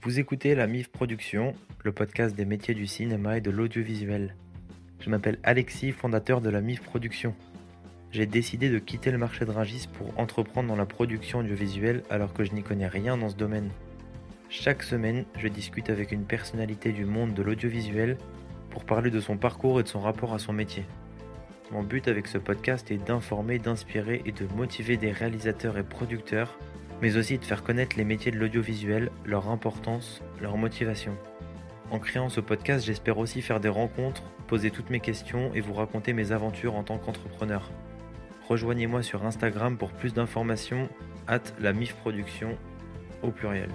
Vous écoutez la MIF Production, le podcast des métiers du cinéma et de l'audiovisuel. Je m'appelle Alexis, fondateur de la MIF Production. J'ai décidé de quitter le marché de Rungis pour entreprendre dans la production audiovisuelle alors que je n'y connais rien dans ce domaine. Chaque semaine, je discute avec une personnalité du monde de l'audiovisuel pour parler de son parcours et de son rapport à son métier. Mon but avec ce podcast est d'informer, d'inspirer et de motiver des réalisateurs et producteurs mais aussi de faire connaître les métiers de l'audiovisuel, leur importance, leur motivation. En créant ce podcast, j'espère aussi faire des rencontres, poser toutes mes questions et vous raconter mes aventures en tant qu'entrepreneur. Rejoignez-moi sur Instagram pour plus d'informations, at la MIF Production au pluriel.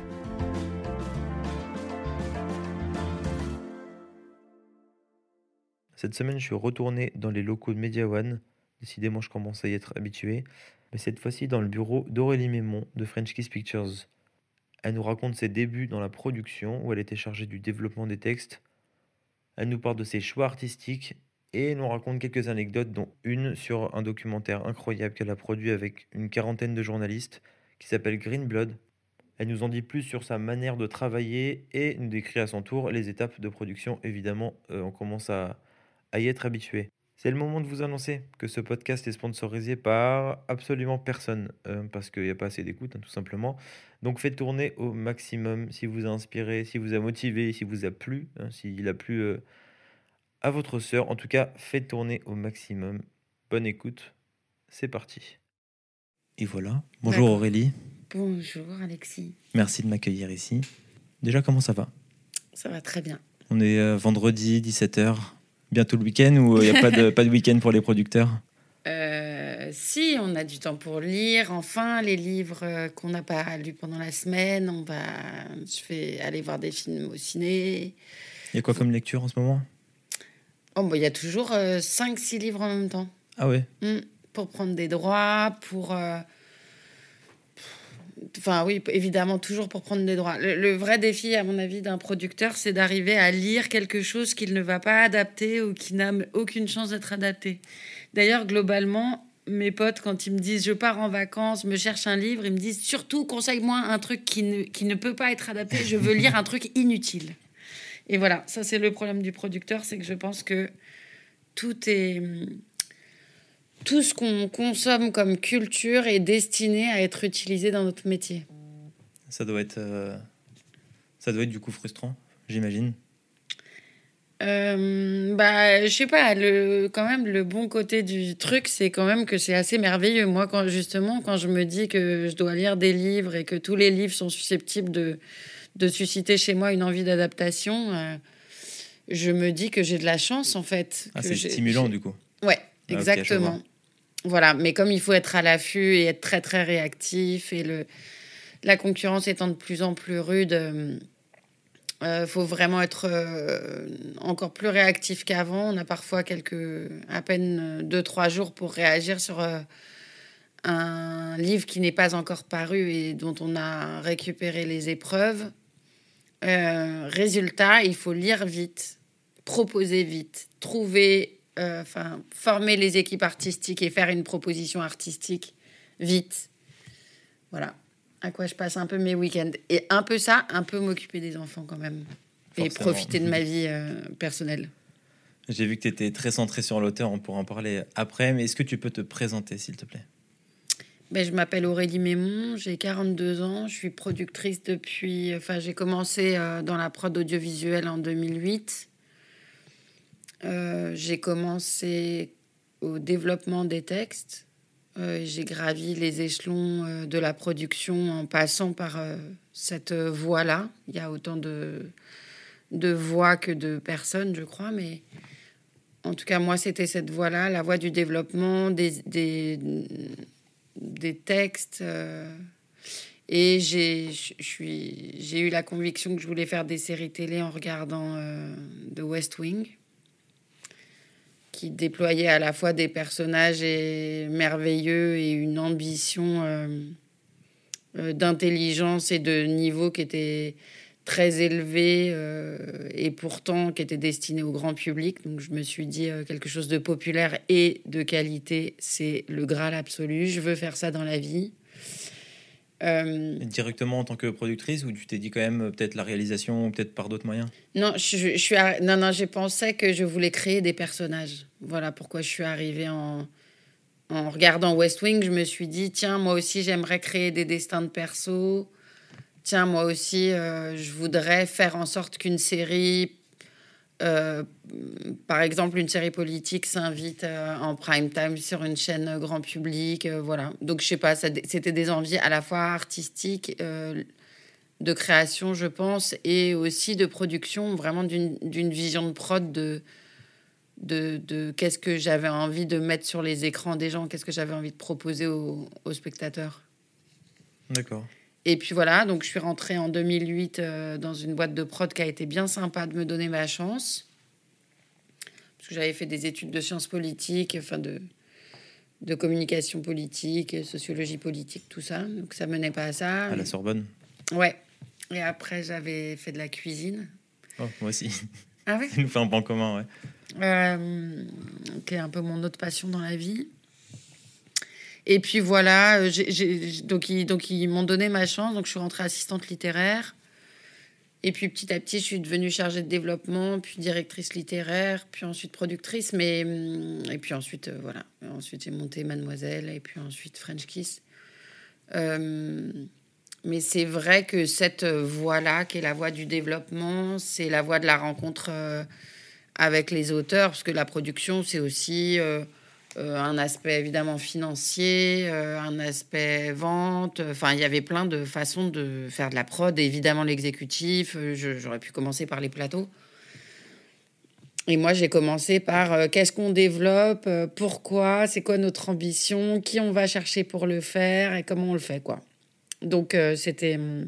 Cette semaine, je suis retourné dans les locaux de Media One. Décidément, je commence à y être habitué mais cette fois-ci dans le bureau d'Aurélie Mémon de French Kiss Pictures. Elle nous raconte ses débuts dans la production, où elle était chargée du développement des textes. Elle nous parle de ses choix artistiques et nous raconte quelques anecdotes, dont une sur un documentaire incroyable qu'elle a produit avec une quarantaine de journalistes qui s'appelle Green Blood. Elle nous en dit plus sur sa manière de travailler et nous décrit à son tour les étapes de production. Évidemment, euh, on commence à, à y être habitué. C'est le moment de vous annoncer que ce podcast est sponsorisé par absolument personne, euh, parce qu'il n'y a pas assez d'écoute, hein, tout simplement. Donc faites tourner au maximum si vous a inspiré, si vous a motivé, si vous a plu, hein, s'il a plu euh, à votre sœur. En tout cas, faites tourner au maximum. Bonne écoute, c'est parti. Et voilà. Bonjour Aurélie. Bonjour Alexis. Merci de m'accueillir ici. Déjà, comment ça va? Ça va très bien. On est euh, vendredi, 17h bientôt le week-end ou il n'y a pas de, pas de week-end pour les producteurs? Euh, si, on a du temps pour lire. Enfin, les livres euh, qu'on n'a pas lus pendant la semaine, on va, je vais aller voir des films au ciné. Il y a quoi comme lecture en ce moment? Oh, bah, il y a toujours 5-6 euh, livres en même temps. Ah ouais? Mmh. Pour prendre des droits, pour Enfin, oui, évidemment, toujours pour prendre des droits. Le, vrai défi, à mon avis, d'un producteur, c'est d'arriver à lire quelque chose qu'il ne va pas adapter ou qui n'a aucune chance d'être adapté. D'ailleurs, globalement, mes potes, quand ils me disent je pars en vacances, me cherche un livre, ils me disent surtout conseille-moi un truc qui ne, qui ne peut pas être adapté. Je veux lire un truc inutile. Et voilà, ça c'est le problème du producteur, c'est que je pense que tout est tout ce qu'on consomme comme culture est destiné à être utilisé dans notre métier. Ça doit être, euh, ça doit être du coup frustrant, j'imagine. Euh, bah, je sais pas, le, quand même, le bon côté du truc, c'est quand même que c'est assez merveilleux. Moi, quand, justement, quand je me dis que je dois lire des livres et que tous les livres sont susceptibles de, de susciter chez moi une envie d'adaptation, euh, je me dis que j'ai de la chance, en fait. Ah, c'est stimulant, du coup. Ouais, ah, exactement. Voilà, mais comme il faut être à l'affût et être très très réactif et le, la concurrence étant de plus en plus rude, il euh, euh, faut vraiment être euh, encore plus réactif qu'avant. On a parfois quelques, à peine deux trois jours pour réagir sur un livre qui n'est pas encore paru et dont on a récupéré les épreuves. résultat, il faut lire vite, proposer vite, trouver euh, enfin, former les équipes artistiques et faire une proposition artistique vite. Voilà à quoi je passe un peu mes week-ends. Et un peu ça, un peu m'occuper des enfants quand même. Et profiter de ma vie euh, personnelle. J'ai vu que tu étais très centré sur l'auteur, on pourra en parler après, mais est-ce que tu peux te présenter, s'il te plaît? Ben, Je m'appelle Aurélie Mémon, j'ai 42 ans, je suis productrice depuis... Enfin, j'ai commencé euh, dans la prod audiovisuelle en 2008. Euh, j'ai commencé au développement des textes. Euh, j'ai gravi les échelons euh, de la production en passant par cette voie-là. Il y a autant de, voix que de personnes, je crois, mais en tout cas, moi, c'était cette voie-là, la voie du développement des textes. et j'ai eu la conviction que je voulais faire des séries télé en regardant The West Wing qui déployait à la fois des personnages merveilleux et une ambition euh, euh, d'intelligence et de niveau qui était très élevé euh, et pourtant qui était destiné au grand public. Donc je me suis dit quelque chose de populaire et de qualité, c'est le Graal absolu. Je veux faire ça dans la vie. Euh, Directement en tant que productrice ou tu t'es dit quand même euh, peut-être la réalisation ou peut-être par d'autres moyens? Non, je, je suis non, non, j'ai pensé que je voulais créer des personnages. Voilà pourquoi je suis arrivée en, en regardant West Wing. Je me suis dit, tiens, moi aussi, j'aimerais créer des destins de perso. Tiens, moi aussi, euh, je voudrais faire en sorte qu'une série, euh, par exemple, une série politique s'invite euh, en prime time sur une chaîne euh, grand public. euh, voilà. Donc, je sais pas, c'était des envies à la fois artistiques. euh, de création, je pense, et aussi de production, vraiment d'une vision de prod de, de, de qu'est-ce que j'avais envie de mettre sur les écrans des gens, qu'est-ce que j'avais envie de proposer aux, aux spectateurs. D'accord. Et puis voilà, donc je suis rentrée en 2008 euh, dans une boîte de prod qui a été bien sympa de me donner ma chance. J'avais fait des études de sciences politiques, enfin de, de communication politique, sociologie politique, tout ça. Donc ça menait pas à ça. À la Sorbonne Ouais. Et après, j'avais fait de la cuisine. Oh, Moi aussi. Ah oui Ça nous fait un point commun, ouais. euh, Qui est un peu mon autre passion dans la vie. Et puis voilà, euh, j'ai- donc ils, donc ils m'ont donné ma chance, donc je suis rentrée assistante littéraire. Et puis petit à petit, je suis devenue chargée de développement, puis directrice littéraire, puis ensuite productrice. Mais, hum, et puis ensuite, euh, voilà. Ensuite, j'ai monté Mademoiselle, et puis ensuite French Kiss. Euh, mais c'est vrai que cette voie-là, qui est la voie du développement, c'est la voie de la rencontre euh, avec les auteurs, parce que la production, c'est aussi euh, un aspect évidemment financier, euh, un aspect vente. Enfin, il y avait plein de façons de faire de la prod, évidemment l'exécutif. euh, J'aurais pu commencer par les plateaux. Et moi, j'ai commencé par qu'est-ce qu'on développe, pourquoi, c'est quoi notre ambition, qui on va chercher pour le faire et comment on le fait, quoi. Donc, c'était. hum,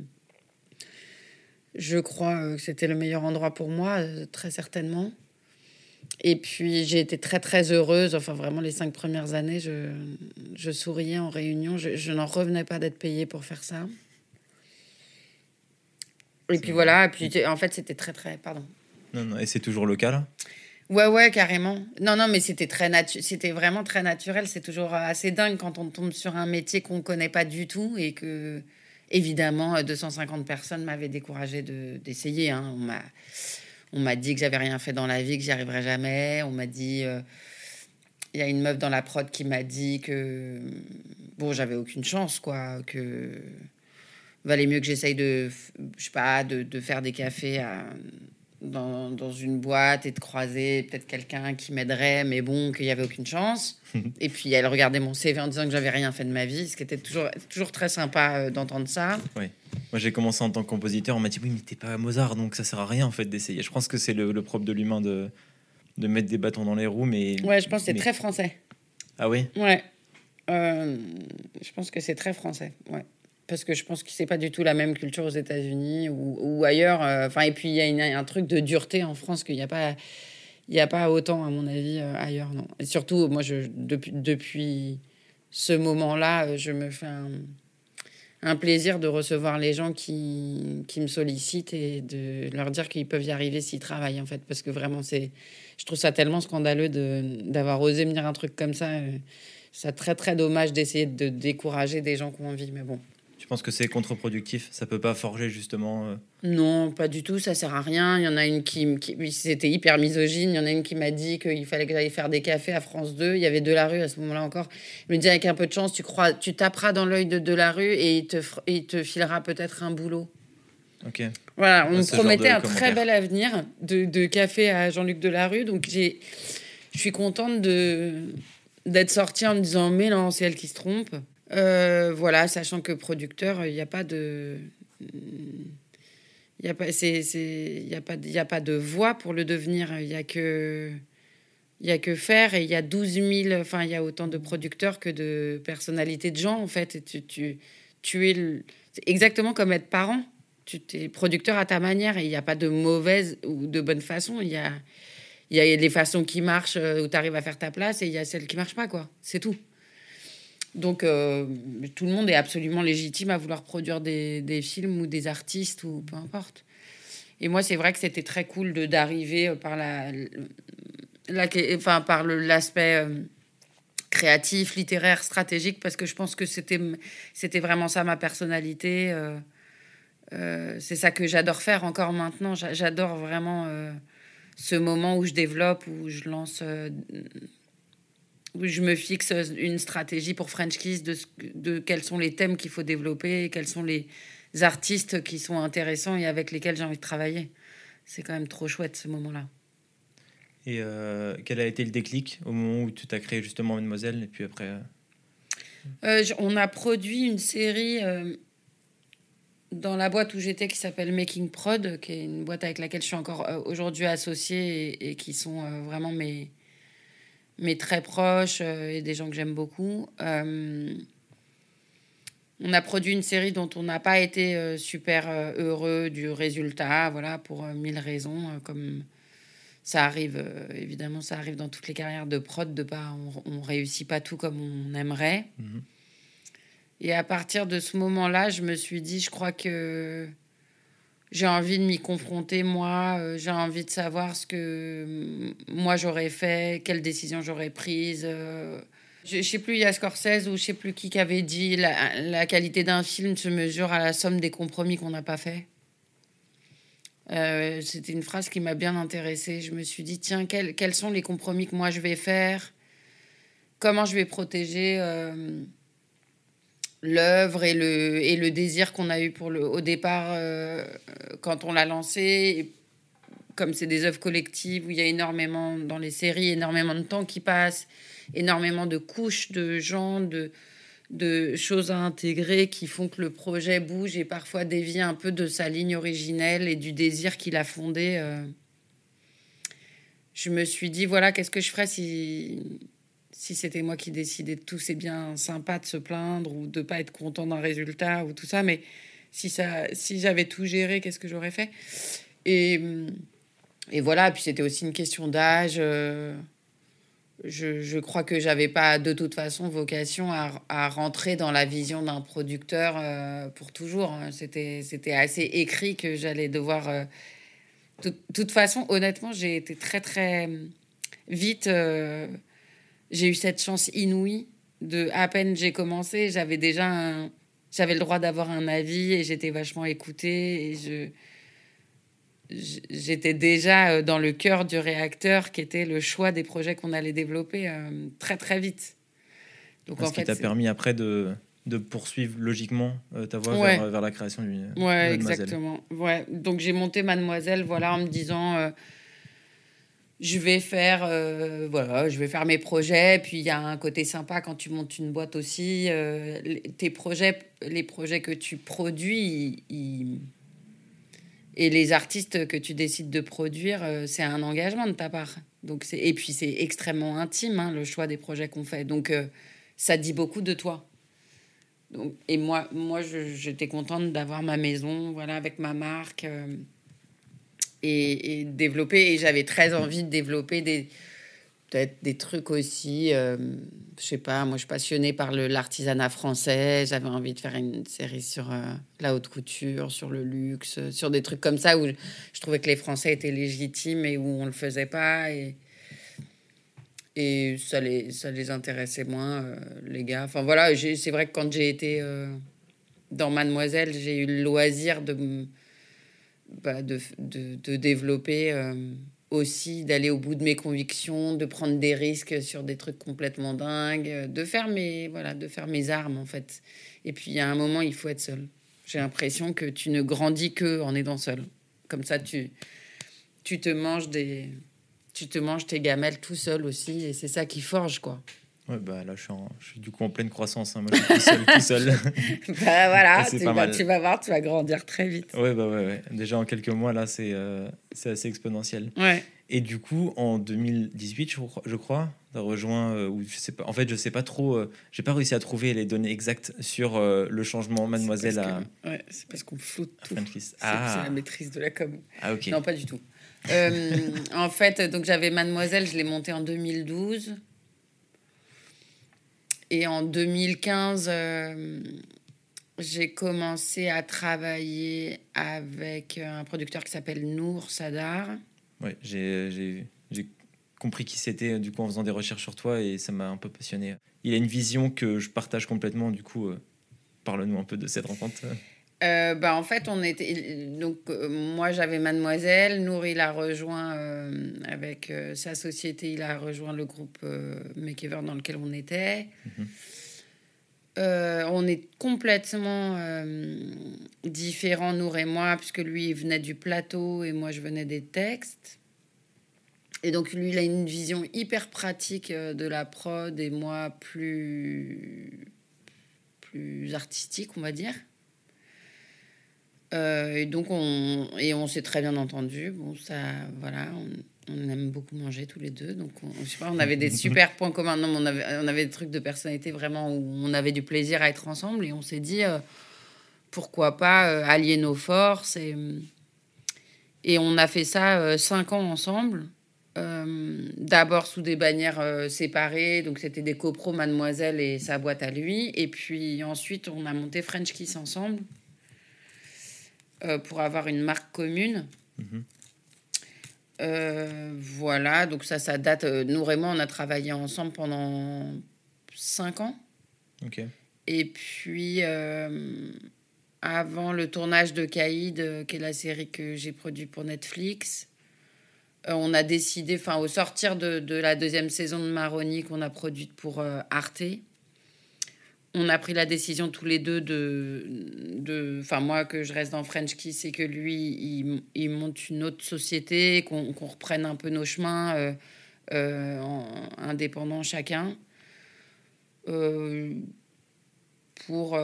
Je crois que c'était le meilleur endroit pour moi, très certainement. Et puis, j'ai été très, très heureuse. Enfin, vraiment, les cinq premières années, je, je souriais en réunion. Je, je n'en revenais pas d'être payée pour faire ça. Et puis voilà, et puis en fait, c'était très, très. Pardon. Non, non, et c'est toujours le cas, là? Ouais, ouais, carrément. Non, non, mais c'était très natu- c'était vraiment très naturel. C'est toujours assez dingue quand on tombe sur un métier qu'on connaît pas du tout et que, évidemment, euh, 250 personnes m'avaient découragé de d'essayer. hein. On m'a, on m'a dit que j'avais rien fait dans la vie, que j'y arriverais jamais. On m'a dit, euh, il y a une meuf dans la prod qui m'a dit que, bon, j'avais aucune chance, quoi, que valait mieux que j'essaye de, je sais pas, de, de faire des cafés à dans, dans une boîte et de croiser peut-être quelqu'un qui m'aiderait, mais bon, qu'il n'y avait aucune chance. et puis elle regardait mon CV en disant que j'avais rien fait de ma vie, ce qui était toujours, toujours très sympa euh, d'entendre ça. Moi, j'ai commencé en tant que compositeur. On m'a dit, oui, mais t'es pas Mozart, donc ça sert à rien, en fait, d'essayer. Je pense que c'est le, le propre de l'humain de, de mettre des bâtons dans les roues, mais... Ouais, je pense que c'est mais- très français. Ah oui? Ouais. Euh, je pense que c'est très français. Ouais. Parce que je pense que c'est pas du tout la même culture aux États-Unis ou, ou ailleurs. euh, Enfin, et puis il y a une- un truc de dureté en France qu'il n'y a pas. Il n'y a pas autant, à mon avis, euh, ailleurs, non. Et surtout, moi, je, depuis, depuis ce moment-là, je me fais un, un plaisir de recevoir les gens qui, qui me sollicitent et de leur dire qu'ils peuvent y arriver s'ils travaillent, en fait. Parce que vraiment, c'est, je trouve ça tellement scandaleux d'avoir osé me dire un truc comme ça. euh, C'est très, très dommage d'essayer de décourager des gens qui ont envie, mais bon. Tu penses que c'est contre-productif? Ça peut pas forger, justement... euh, Non, pas du tout, ça sert à rien. Il y en a une qui, qui c'était hyper misogyne. Il y en a une qui m'a dit qu'il fallait que j'aille faire des cafés à France 2. Il y avait de la rue à ce moment-là encore. Il me dit avec un peu de chance, tu crois, tu taperas dans l'œil de de la rue et il te, et il te filera peut-être un boulot. Ok. Voilà, on me promettait un très bel avenir de, de café à Jean-Luc Delarue. Donc, j'ai, je suis contente de, d'être sortie en me disant, mais non, c'est elle qui se trompe. Euh, voilà, sachant que producteur, il n'y a pas de. Il n'y a, pas- a, pas a pas de voie pour le devenir. Il n'y a que. A que faire et il y a 12 000, enfin il y a autant de producteurs que de personnalités de gens en fait. Tu, es c'est exactement comme être parent tu es producteur à ta manière et il n'y a pas de mauvaise ou de bonne façon. Il y a, il y a les façons qui marchent euh, où tu arrives à faire ta place et il y a celles qui marchent pas, quoi. C'est tout. Donc, euh, tout le monde est absolument légitime à vouloir produire des, films ou des artistes ou peu importe. Et moi, c'est vrai que c'était très cool d'arriver euh, par la, enfin, par l'aspect euh, créatif, littéraire, stratégique, parce que je pense que c'était, c'était vraiment ça ma personnalité. C'est ça que j'adore faire encore maintenant. J'adore vraiment ce moment où je développe, où je lance, où je me fixe une stratégie pour French Kiss de, de quels sont les thèmes qu'il faut développer, quels sont les artistes qui sont intéressants et avec lesquels j'ai envie de travailler. C'est quand même trop chouette ce moment-là. Et euh, quel a été le déclic au moment où tu t'as créé justement Mademoiselle et puis après euh? Euh, On a produit une série dans la boîte où j'étais qui s'appelle Making Prod, qui est une boîte avec laquelle je suis encore aujourd'hui associée et, qui sont vraiment mes, mes très proches et des gens que j'aime beaucoup. on a produit une série dont on n'a pas été super heureux du résultat, voilà, pour mille raisons, comme ça arrive, euh, évidemment, ça arrive dans toutes les carrières de prod, de pas, on, réussit pas tout comme on aimerait. Mhm. Et à partir de ce moment-là, je me suis dit, je crois que j'ai envie de m'y confronter, moi. Euh, j'ai envie de savoir ce que moi j'aurais fait, quelles décisions j'aurais prises. Euh. je, ne sais plus, il y a Scorsese ou je sais plus qui qui avait dit la, la qualité d'un film se mesure à la somme des compromis qu'on n'a pas fait. Euh, c'était une phrase qui m'a bien intéressée. Je me suis dit, tiens, quels, quels, sont les compromis que moi je vais faire? Comment je vais protéger euh, l'œuvre et le, et le désir qu'on a eu pour le, au départ euh, quand on l'a lancé Comme c'est des œuvres collectives où il y a énormément, dans les séries, énormément de temps qui passe, énormément de couches de gens, de, de choses à intégrer qui font que le projet bouge et parfois dévie un peu de sa ligne originelle et du désir qu'il a fondé. Euh. Je me suis dit, voilà, qu'est-ce que je ferais si, si c'était moi qui décidais de tout C'est bien sympa de se plaindre ou de pas être content d'un résultat ou tout ça, mais si, ça, si j'avais tout géré, qu'est-ce que j'aurais fait? Et, et voilà, puis c'était aussi une question d'âge. Euh, je, je, crois que j'avais pas de toute façon vocation à, à rentrer dans la vision d'un producteur euh, pour toujours. Hein. C'était, c'était assez écrit que j'allais devoir. Euh, de toute façon, honnêtement, j'ai été très très vite. J'ai eu cette chance inouïe de à peine j'ai commencé, j'avais déjà j'avais le droit d'avoir un avis et j'étais vachement écoutée et je j'étais déjà euh, dans le cœur du réacteur qui était le choix des projets qu'on allait développer euh, très très vite. Donc, Ce en qui t'a permis après de, de, poursuivre logiquement euh, ta voie vers, vers, la création du Ouais, exactement. Ouais. Donc j'ai monté Mademoiselle voilà, en me disant je vais faire voilà, je vais faire mes projets. Puis il y a un côté sympa quand tu montes une boîte aussi. tes projets, les projets que tu produis, et les artistes que tu décides de produire, euh, c'est un engagement de ta part. Donc c'est et puis c'est extrêmement intime hein, le choix des projets qu'on fait. Donc euh, ça dit beaucoup de toi. Et moi, moi, j'étais contente d'avoir ma maison, voilà, avec ma marque euh, et, développer. Et j'avais très envie de développer des, peut-être des trucs aussi. Euh, je sais pas, moi je suis passionnée par l'artisanat français. J'avais envie de faire une série sur euh, la haute couture, sur le luxe, sur des trucs comme ça où je, trouvais que les Français étaient légitimes et où on le faisait pas. Et, et ça les, ça les intéressait moins, euh, les gars. Enfin voilà, c'est vrai que quand j'ai été dans Mademoiselle, j'ai eu le loisir de, bah, de, de, développer aussi d'aller au bout de mes convictions, de prendre des risques sur des trucs complètement dingues, de faire mes, voilà, de faire mes armes en fait. Et puis a un moment, il faut être seul. J'ai l'impression que tu ne grandis que en étant seul. Comme ça, tu, tu te manges des, tu te manges tes gamelles tout seul aussi, et c'est ça qui forge quoi. Ouais, bah là, je suis, je suis, du coup en pleine croissance. Hein. Moi, je suis tout seul. tout seul. bah voilà, tu, vas, tu vas voir, tu vas grandir très vite. Ouais, bah ouais, ouais. Déjà en quelques mois, là, c'est euh, assez exponentiel. Ouais. Et du coup, en 2018, je, je crois, tu as rejoint, euh, ou je sais pas, en fait, je sais pas trop, euh, j'ai pas réussi à trouver les données exactes sur le changement Mademoiselle à. ouais, c'est parce qu'on floute tout. Ah. C'est la maîtrise de la com. Ah, ok. Non, pas du tout. en fait, donc j'avais Mademoiselle, je l'ai montée en 2012. Et en 2015, euh, j'ai commencé à travailler avec un producteur qui s'appelle Nour Sadar. Oui, j'ai compris qui c'était du coup en faisant des recherches sur toi et ça m'a un peu passionné. Il a une vision que je partage complètement. Du coup, parle-nous un peu de cette rencontre. Euh, bah, en fait, on était. Donc, euh, moi, j'avais Mademoiselle. Nour, il a rejoint euh, avec sa société, il a rejoint le groupe Makeover dans lequel on était. Mhm. on est complètement différents, Nour et moi, puisque lui, il venait du plateau et moi, je venais des textes. Et donc, lui, il a une vision hyper pratique de la prod et moi, plus, plus artistique, on va dire. Euh, et donc, on, et on s'est très bien entendu. Bon, ça, voilà, on, aime beaucoup manger tous les deux. Donc, on, je sais pas, on avait des super points communs. Non, on avait, on avait des trucs de personnalité vraiment où on avait du plaisir à être ensemble. Et on s'est dit, euh, pourquoi pas euh, allier nos forces. Et, et on a fait ça cinq ans ensemble. D'abord sous des bannières séparées, donc c'était des copros Mademoiselle et sa boîte à lui. Et puis ensuite, on a monté French Kiss ensemble. Euh, pour avoir une marque commune. Mhm. Euh, voilà, donc ça, ça date. Euh, nous, vraiment, on a travaillé ensemble pendant cinq ans. Ok. Et puis, avant le tournage de Caïd, qui est la série que j'ai produite pour Netflix, on a décidé, enfin, au sortir de, de, la deuxième saison de Maroni qu'on a produite pour Arte, on a pris la décision tous les deux de, enfin moi que je reste dans French Kiss et que lui il, monte une autre société, qu'on reprenne un peu nos chemins euh, euh, indépendants chacun. Euh, pour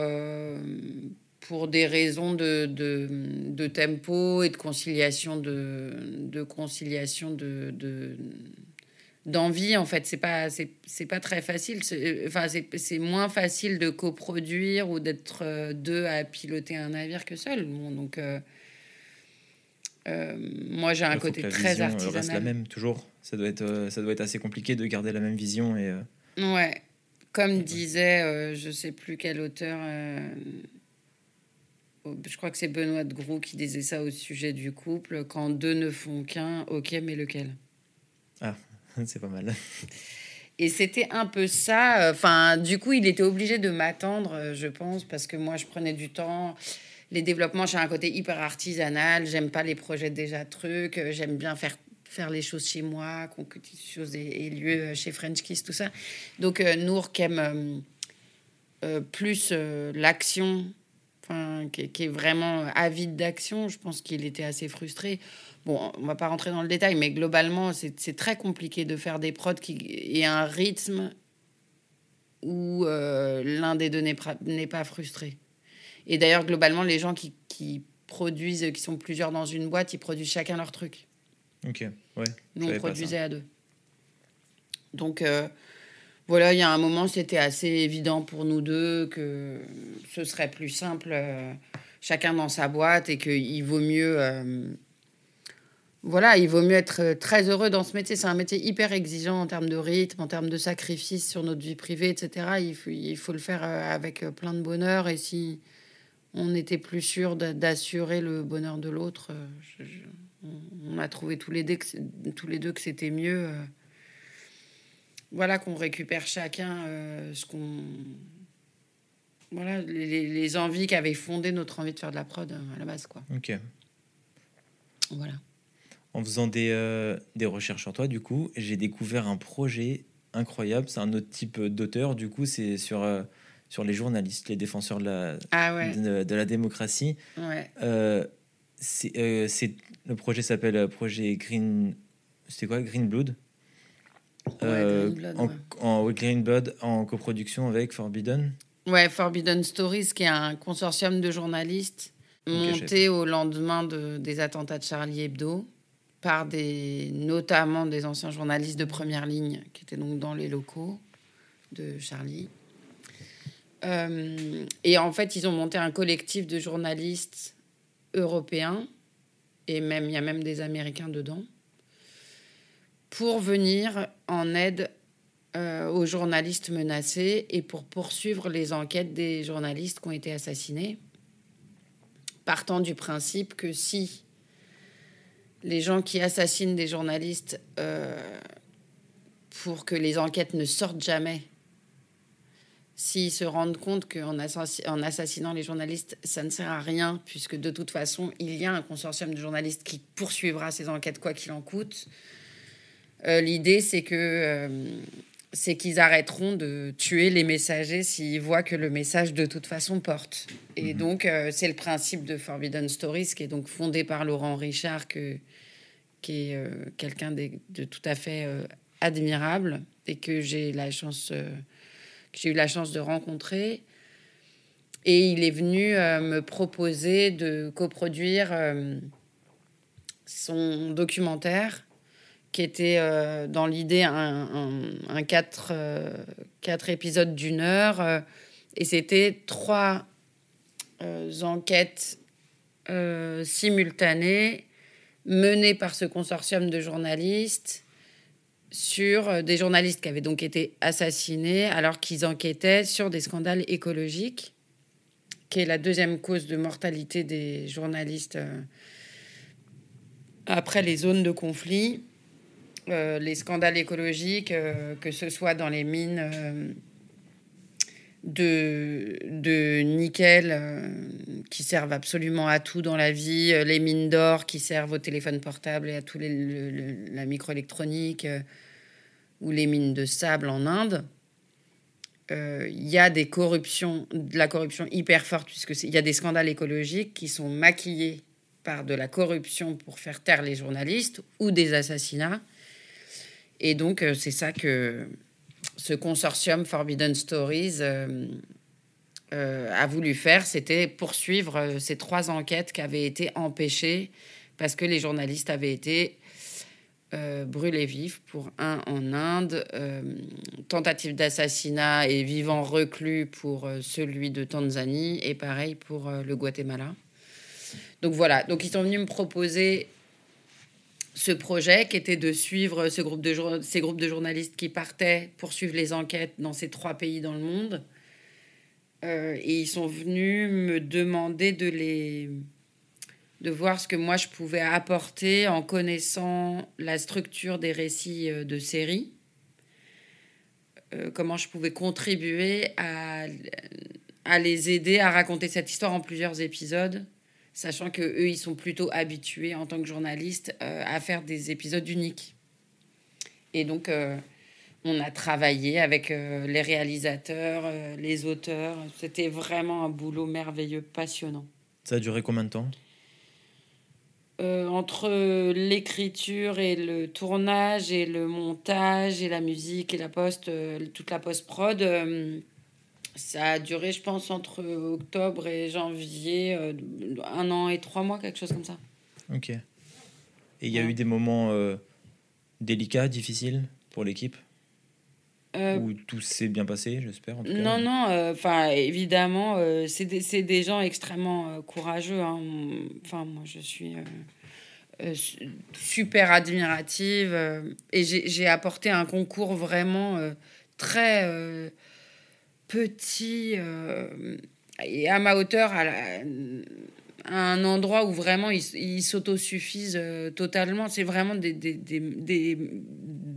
pour des raisons de, de, tempo et de conciliation de, de conciliation de d'envie en fait. C'est pas c'est pas très facile. Enfin c'est moins facile de coproduire ou d'être euh, deux à piloter un navire que seul. Donc euh, euh, moi j'ai un côté très artisanal reste la même toujours. Ça doit être ça doit être assez compliqué de garder la même vision et ouais. Comme disait je sais plus quel auteur je crois que c'est Benoît de Groux qui disait ça au sujet du couple. Quand deux ne font qu'un ok mais lequel? Ah c'est pas mal. Et c'était un peu ça. Enfin, du coup, il était obligé de m'attendre, euh, je pense, parce que moi, je prenais du temps. Les développements, j'ai un côté hyper artisanal. J'aime pas les projets déjà trucs. Euh, j'aime bien faire faire les choses chez moi, concrétiser les choses et, lieu euh, chez French Kiss, tout ça. Donc, Nour qui aime plus l'action, enfin, qui, qui, est vraiment avide d'action, je pense qu'il était assez frustré. Bon, on va pas rentrer dans le détail, mais globalement, c'est très compliqué de faire des prods qui aient un rythme où euh, l'un des deux n'est pas frustré. Et d'ailleurs, globalement, les gens qui, qui, produisent, qui sont plusieurs dans une boîte, ils produisent chacun leur truc. Ok, ouais. Nous, on produisait à deux. Donc, euh, voilà, il y a un moment, c'était assez évident pour nous deux que ce serait plus simple, euh, chacun dans sa boîte, et qu'il vaut mieux voilà, il vaut mieux être euh, très heureux dans ce métier. C'est un métier hyper exigeant en termes de rythme, en termes de sacrifice sur notre vie privée, etc. Il faut, le faire euh, avec euh, plein de bonheur. Et si on était plus sûr d'assurer le bonheur de l'autre, on a trouvé tous les deux que c'était mieux. Voilà, qu'on récupère chacun ce qu'on. Voilà, les, les envies qui avaient fondé notre envie de faire de la prod à la base, quoi. Ok. Voilà en faisant des, euh, des recherches sur toi, du coup, j'ai découvert un projet incroyable. C'est un autre type d'auteur, du coup, c'est sur, euh, sur les journalistes, les défenseurs de la, ah de, la démocratie. Ouais. Euh, c'est, le projet s'appelle Projet Green. C'était quoi? Green Blood? Green Blood, en, Green Blood en coproduction avec Forbidden. Ouais, Forbidden Stories, qui est un consortium de journalistes monté au lendemain de, des attentats de Charlie Hebdo par des, notamment des anciens journalistes de première ligne qui étaient donc dans les locaux de Charlie. Euh, et en fait, ils ont monté un collectif de journalistes européens, et même il y a même des Américains dedans, pour venir en aide euh, aux journalistes menacés et pour poursuivre les enquêtes des journalistes qui ont été assassinés, partant du principe que si les gens qui assassinent des journalistes euh, pour que les enquêtes ne sortent jamais. S'ils se rendent compte qu'en en assassinant les journalistes, ça ne sert à rien, puisque de toute façon, il y a un consortium de journalistes qui poursuivra ces enquêtes quoi qu'il en coûte. Euh, l'idée, c'est que euh, c'est qu'ils arrêteront de tuer les messagers s'ils voient que le message de toute façon porte. Et mhm. donc, euh, c'est le principe de Forbidden Stories, qui est donc fondé par Laurent Richard, que, qui est quelqu'un de, de, tout à fait admirable et que j'ai la chance j'ai eu la chance de rencontrer. Et il est venu me proposer de coproduire son documentaire, qui était euh, dans l'idée un, un, quatre, quatre, épisodes d'une heure. et c'était trois enquêtes simultanées menées par ce consortium de journalistes sur euh, des journalistes qui avaient donc été assassinés alors qu'ils enquêtaient sur des scandales écologiques, qui est la deuxième cause de mortalité des journalistes euh, après les zones de conflit. Euh, les scandales écologiques, que ce soit dans les mines de, de nickel qui servent absolument à tout dans la vie, les mines d'or qui servent au téléphone portable et à tout les, la microélectronique, ou les mines de sable en Inde, euh, il y a des corruptions, de la corruption hyper forte, puisqu'il y a des scandales écologiques qui sont maquillés par de la corruption pour faire taire les journalistes ou des assassinats. Et donc, euh, c'est ça que ce consortium Forbidden Stories euh, a voulu faire, c'était poursuivre ces trois enquêtes qui avaient été empêchées parce que les journalistes avaient été euh, brûlé vif pour un en Inde, euh, tentative d'assassinat et vivant reclus pour euh, celui de Tanzanie et pareil pour le Guatemala. Donc voilà, donc ils sont venus me proposer ce projet qui était de suivre ces groupes de journalistes qui partaient pour suivre les enquêtes dans ces trois pays dans le monde. et ils sont venus me demander de les de voir ce que moi je pouvais apporter en connaissant la structure des récits euh, de série, euh, comment je pouvais contribuer à, à les aider à raconter cette histoire en plusieurs épisodes, sachant que eux ils sont plutôt habitués en tant que journalistes euh, à faire des épisodes uniques. Et donc on a travaillé avec les réalisateurs, les auteurs. C'était vraiment un boulot merveilleux, passionnant. Ça a duré combien de temps? Euh, entre l'écriture et le tournage et le montage et la musique et la post, euh, toute la post-prod, euh, ça a duré, je pense, entre octobre et janvier, un an et trois mois, quelque chose comme ça. Ok. Et il y a eu des moments délicats, difficiles pour l'équipe euh, Où tout s'est bien passé, j'espère. Non, non, euh, enfin, évidemment, euh, c'est des, des, gens extrêmement courageux. Hein. Enfin, moi, je suis super admirative et j'ai apporté un concours vraiment très petit et à ma hauteur, à, un endroit où vraiment ils s'autosuffisent totalement. C'est vraiment des, des, des,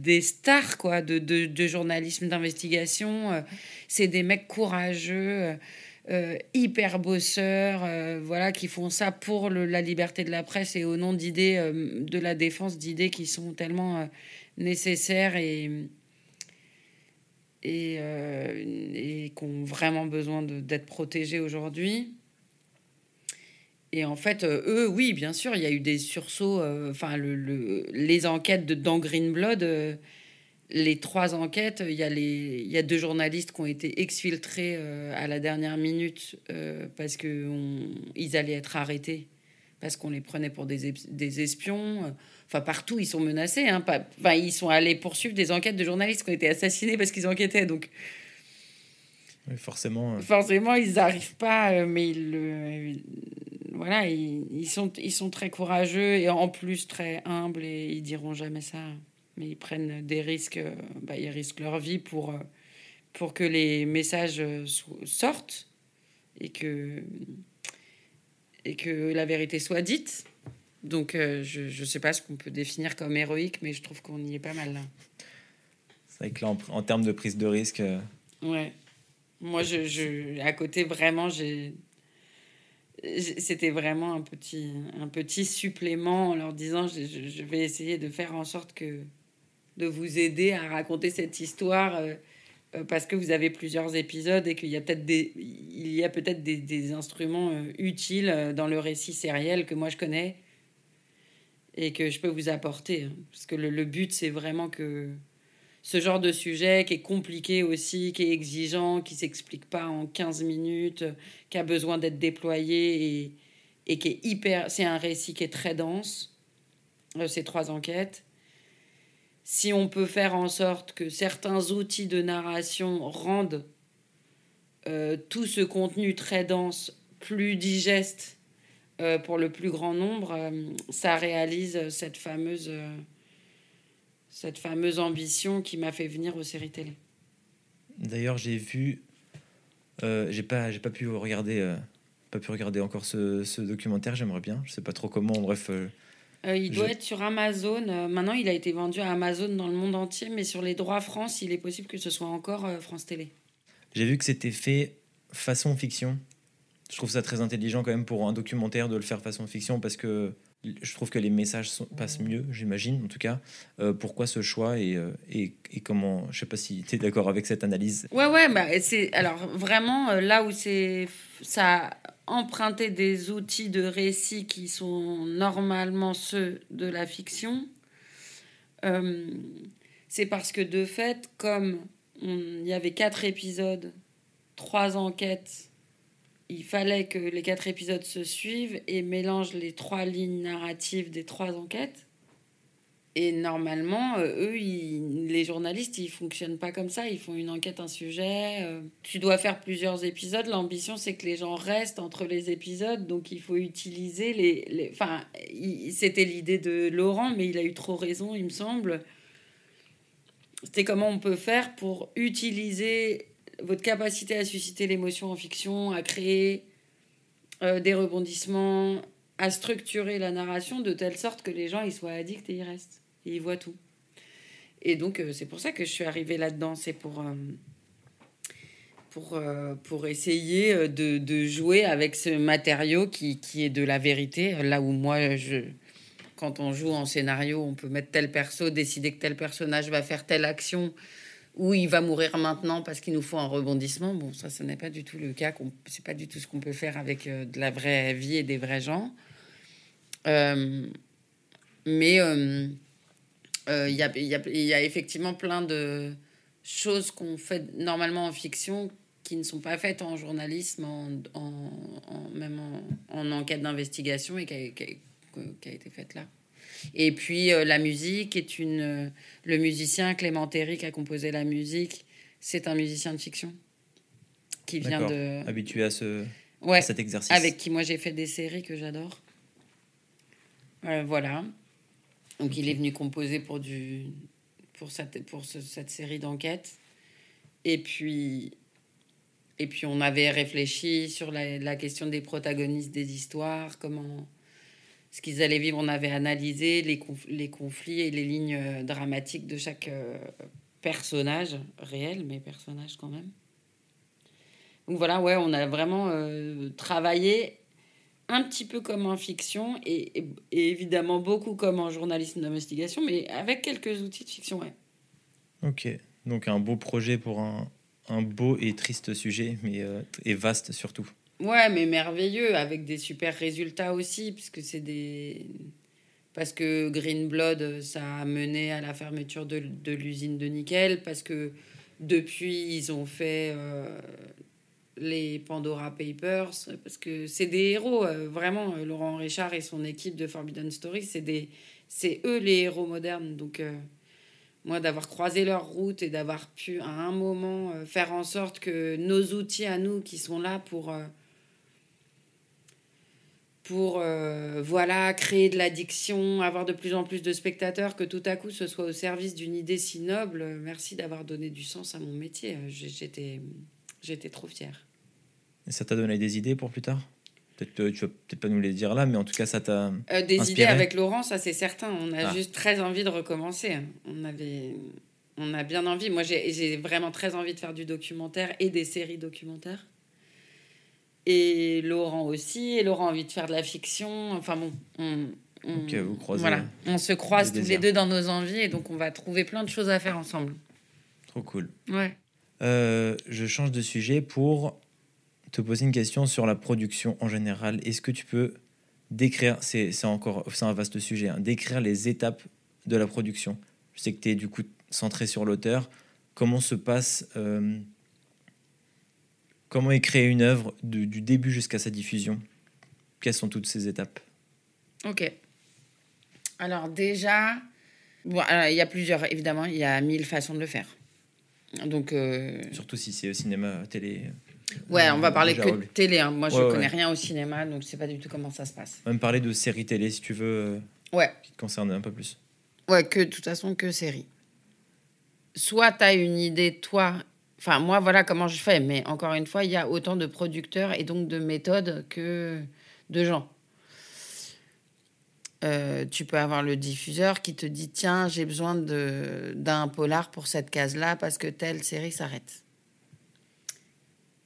des stars quoi, de, de, journalisme d'investigation. Euh, c'est des mecs courageux, euh, euh, hyper bosseurs, voilà, qui font ça pour la liberté de la presse et au nom d'idées, de la défense d'idées qui sont tellement nécessaires et, et, et qui ont vraiment besoin d'être protégées aujourd'hui. Et en fait, euh, eux, oui, bien sûr, il y a eu des sursauts. Euh, enfin, le, les enquêtes de dans Green Blood, euh, les trois enquêtes, il y, a deux journalistes qui ont été exfiltrés à la dernière minute parce qu'ils allaient être arrêtés, parce qu'on les prenait pour des espions. Enfin, partout, ils sont menacés. Hein, pas, enfin, ils sont allés poursuivre des enquêtes de journalistes qui ont été assassinés parce qu'ils enquêtaient. Donc, forcément. Forcément, ils n'arrivent pas, mais ils voilà, ils, sont, ils sont très courageux et en plus très humbles et ils diront jamais ça. Mais ils prennent des risques, euh, bah, ils risquent leur vie pour, euh, pour que les messages euh, sortent et que, et que la vérité soit dite. Donc je ne sais pas ce qu'on peut définir comme héroïque, mais je trouve qu'on y est pas mal là. C'est vrai que là, en, en termes de prise de risque. euh, Ouais. Moi, je, je, à côté, vraiment, j'ai. C'était vraiment un petit, un petit supplément en leur disant je, vais essayer de faire en sorte que. de vous aider à raconter cette histoire euh, euh, parce que vous avez plusieurs épisodes et qu'il y a peut-être des, il y a peut-être des, des instruments euh, utiles euh, dans le récit sériel que moi je connais et que je peux vous apporter. hein. Parce que le, but, c'est vraiment que ce genre de sujet qui est compliqué aussi, qui est exigeant, qui s'explique pas en 15 minutes, qui a besoin d'être déployé et, et qui est hyper... C'est un récit qui est très dense, euh, ces trois enquêtes. Si on peut faire en sorte que certains outils de narration rendent euh, tout ce contenu très dense plus digeste euh, pour le plus grand nombre, euh, ça réalise cette fameuse, euh, cette fameuse ambition qui m'a fait venir aux séries télé. D'ailleurs, j'ai vu. j'ai pas, j'ai pas pu regarder, pas pu regarder encore ce, ce documentaire. J'aimerais bien. Je sais pas trop comment. Bref, il doit être sur Amazon. Maintenant, il a été vendu à Amazon dans le monde entier, mais sur les droits France, il est possible que ce soit encore France Télé. j'ai vu que c'était fait façon fiction. Je trouve ça très intelligent quand même pour un documentaire de le faire façon fiction parce que je trouve que les messages passent mieux, j'imagine en tout cas. Euh, pourquoi ce choix et, euh, et, et comment Je sais pas si tu es d'accord avec cette analyse. Ouais, ouais, bah, c'est alors vraiment euh, là où c'est ça emprunté des outils de récit qui sont normalement ceux de la fiction. c'est parce que de fait, comme il y avait quatre épisodes, trois enquêtes, il fallait que les quatre épisodes se suivent et mélangent les trois lignes narratives des trois enquêtes. Et normalement, euh, eux, ils- les journalistes, ils fonctionnent pas comme ça. Ils font une enquête, un sujet. euh, tu dois faire plusieurs épisodes. L'ambition, c'est que les gens restent entre les épisodes. Donc, il faut utiliser les. les... Enfin, c'était l'idée de Laurent, mais il a eu trop raison, il me semble. C'était comment on peut faire pour utiliser votre capacité à susciter l'émotion en fiction, à créer euh, des rebondissements, à structurer la narration de telle sorte que les gens ils soient addicts et ils restent. Et ils voient tout. Et donc, euh, c'est pour ça que je suis arrivée là-dedans. C'est pour, euh, pour, pour essayer de, de jouer avec ce matériau qui, qui est de la vérité. Là où moi, je, quand on joue en scénario, on peut mettre tel perso, décider que tel personnage va faire telle action ou il va mourir maintenant parce qu'il nous faut un rebondissement. Bon, ça, ce n'est pas du tout le cas. C'est pas du tout ce qu'on peut faire avec euh, de la vraie vie et des vrais gens. Euh, mais euh, il y, a, effectivement plein de choses qu'on fait normalement en fiction qui ne sont pas faites en journalisme, en, même en, en enquête d'investigation et qui a- qui a été faite là. Et puis euh, la musique est une. euh, le musicien Clément Terry qui a composé la musique, c'est un musicien de fiction qui vient de. Habitué à, ce, à cet exercice. avec qui moi j'ai fait des séries que j'adore. Euh, voilà. Donc il est venu composer pour du pour cette pour ce- cette série d'enquêtes. Et puis et puis on avait réfléchi sur la, la question des protagonistes des histoires, comment ce qu'ils allaient vivre. On avait analysé les, les conflits et les lignes euh, dramatiques de chaque euh, personnage réel, mais personnage quand même. Donc voilà, ouais, on a vraiment euh, travaillé un petit peu comme en fiction et, évidemment beaucoup comme en journalisme d'investigation, mais avec quelques outils de fiction, ouais. Ok, donc un beau projet pour un, un beau et triste sujet, mais et vaste surtout. Ouais, mais merveilleux, avec des super résultats aussi, puisque c'est des... Parce que Green Blood, ça a mené à la fermeture de, l'usine de nickel, parce que depuis, ils ont fait euh, les Pandora Papers, parce que c'est des héros, euh, vraiment, euh, Laurent Richard et son équipe de Forbidden Story, c'est des... eux les héros modernes, donc... euh, moi, d'avoir croisé leur route et d'avoir pu à un moment euh, faire en sorte que nos outils à nous qui sont là pour, euh, pour euh, voilà, créer de l'addiction, avoir de plus en plus de spectateurs, que tout à coup ce soit au service d'une idée si noble, merci d'avoir donné du sens à mon métier. J'étais, j'étais trop fière. Et ça t'a donné des idées pour plus tard? Peut-être tu vas peut-être pas nous les dire là, mais en tout cas, ça t'a. Euh, des Inspiré. idées avec Laurent, ça c'est certain. On a Ah. juste très envie de recommencer. On avait, on a bien envie. Moi, j'ai vraiment très envie de faire du documentaire et des séries documentaires. Et Laurent aussi. Et Laurent a envie de faire de la fiction. Enfin bon, on, on- Ok, vous croisez Voilà, on se croise tous les deux dans nos envies et donc on va trouver plein de choses à faire ensemble. Trop cool. Ouais. Euh, je change de sujet pour te poser une question sur la production en général. Est-ce que tu peux décrire, c'est encore un vaste sujet, hein, décrire les étapes de la production? Je sais que tu es du coup centré sur l'auteur. Comment se passe, euh, comment est créée une œuvre de- du début jusqu'à sa diffusion? Quelles sont toutes ces étapes? Ok. Alors déjà, bon, alors, il y a plusieurs, évidemment, il y a mille façons de le faire. Donc, euh, Surtout si c'est au cinéma, télé. ouais, on va parler que de télé. hein. Moi, je ouais. connais rien au cinéma, donc je sais pas du tout comment ça se passe. Même parler de séries télé si tu veux, euh, Ouais, qui te concerne un peu plus. ouais, que de toute façon, que série. Soit tu as une idée, toi. Enfin, moi, voilà comment je fais. Mais encore une fois, il y a autant de producteurs et donc de méthodes que de gens. Euh, tu peux avoir le diffuseur qui te dit tiens j'ai besoin d'un polar pour cette case là parce que telle série s'arrête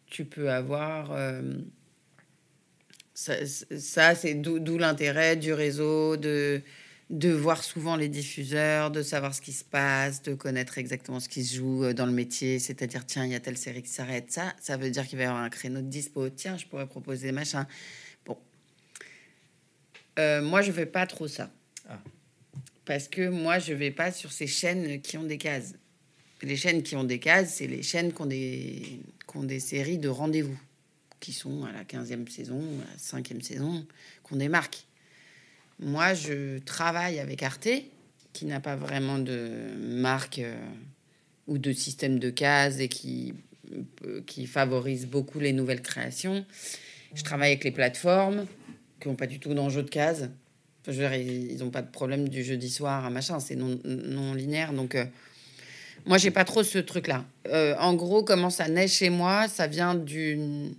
tu peux avoir euh, ça, ça, c'est d'où l'intérêt du réseau de de voir souvent les diffuseurs de savoir ce qui se passe de connaître exactement ce qui se joue euh, dans le métier c'est-à-dire tiens il y a telle série qui s'arrête ça ça veut dire qu'il va y avoir un créneau de dispo tiens je pourrais proposer machin bon euh, moi, je fais pas trop ça. Ah. Parce que moi, je vais pas sur ces chaînes qui ont des cases. Les chaînes qui ont des cases, c'est les chaînes qui ont des, qui ont des séries de rendez-vous, qui sont à la 15e saison, à la 5e saison, des marques. Moi, je travaille avec Arte, qui n'a pas vraiment de marque euh, ou de système de cases et qui, euh, qui favorise beaucoup les nouvelles créations. Je travaille avec les plateformes qui n'ont pas du tout d'enjeu de cases. Je veux dire, ils n'ont pas de problème du jeudi soir, machin, c'est non, non linéaire. Donc, euh, moi, j'ai pas trop ce truc-là. Euh, en gros, comment ça naît chez moi Ça vient d'une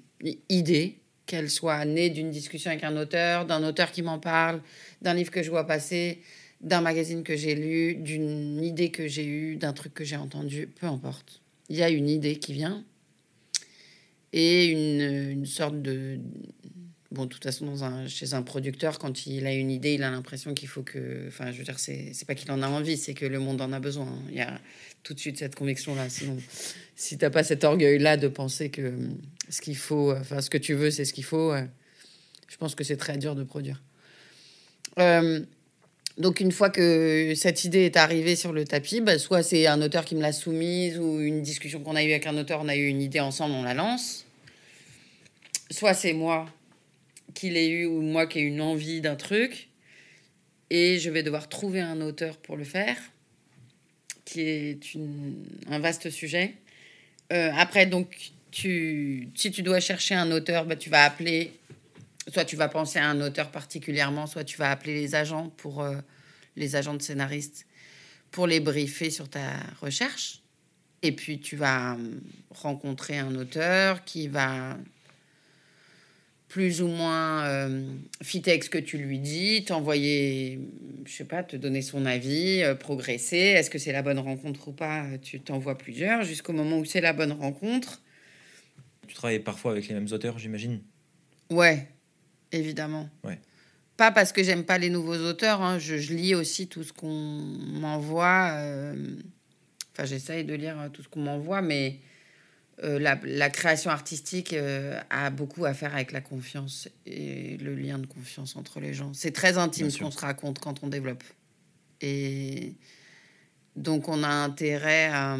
idée, qu'elle soit née d'une discussion avec un auteur, d'un auteur qui m'en parle, d'un livre que je vois passer, d'un magazine que j'ai lu, d'une idée que j'ai eue, d'un truc que j'ai entendu, peu importe. Il y a une idée qui vient et une, une sorte de Bon, de toute façon, chez un producteur, quand il a une idée, il a l'impression qu'il faut que. Enfin, je veux dire, c'est c'est pas qu'il en a envie, c'est que le monde en a besoin. Il y a tout de suite cette conviction-là. Sinon, si t'as pas cet orgueil-là de penser que ce qu'il faut, enfin, ce que tu veux, c'est ce qu'il faut, euh, je pense que c'est très dur de produire. Euh, donc, une fois que cette idée est arrivée sur le tapis, bah, soit c'est un auteur qui me l'a soumise ou une discussion qu'on a eue avec un auteur, on a eu une idée ensemble, on la lance. Soit c'est moi qu'il ait eu ou moi qui ai une envie d'un truc et je vais devoir trouver un auteur pour le faire qui est un vaste sujet Euh, après donc si tu dois chercher un auteur bah, tu vas appeler soit tu vas penser à un auteur particulièrement soit tu vas appeler les agents pour euh, les agents de scénaristes pour les briefer sur ta recherche et puis tu vas hum, rencontrer un auteur qui va plus ou moins euh, fitter avec ce que tu lui dis, t'envoyer, je sais pas, te donner son avis, euh, progresser. Est-ce que c'est la bonne rencontre ou pas? Tu t'envoies plusieurs jusqu'au moment où c'est la bonne rencontre. Tu travailles parfois avec les mêmes auteurs, j'imagine. Ouais, évidemment. Ouais. Pas parce que j'aime pas les nouveaux auteurs, hein, je, je lis aussi tout ce qu'on m'envoie. euh, Enfin, j'essaye de lire tout ce qu'on m'envoie, mais euh, la, la création artistique euh, a beaucoup à faire avec la confiance et le lien de confiance entre les gens. C'est très intime ce qu'on se raconte quand on développe. Et donc, on a intérêt à,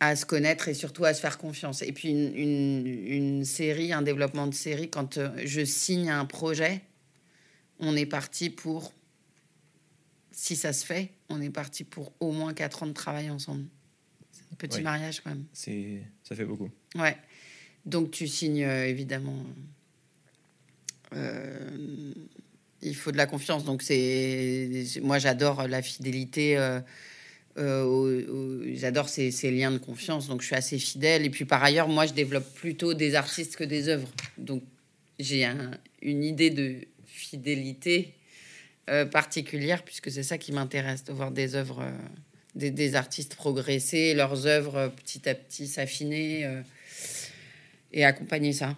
à se connaître et surtout à se faire confiance. Et puis, une, une, une série, un développement de série, quand euh, je signe un projet, on est parti pour, si ça se fait, on est parti pour au moins 4 ans de travail ensemble. C'est un petit Oui. mariage quand même. C'est, ça fait beaucoup. Ouais. Donc tu signes euh, évidemment. euh, il faut de la confiance. Donc c'est moi j'adore la fidélité. euh, euh, j'adore ces, liens de confiance. Donc je suis assez fidèle. Et puis par ailleurs, moi je développe plutôt des artistes que des œuvres. Donc j'ai un- une idée de fidélité euh, particulières, puisque c'est ça qui m'intéresse, de voir des œuvres, euh, des, des artistes progresser, leurs œuvres euh, petit à petit s'affiner et accompagner ça.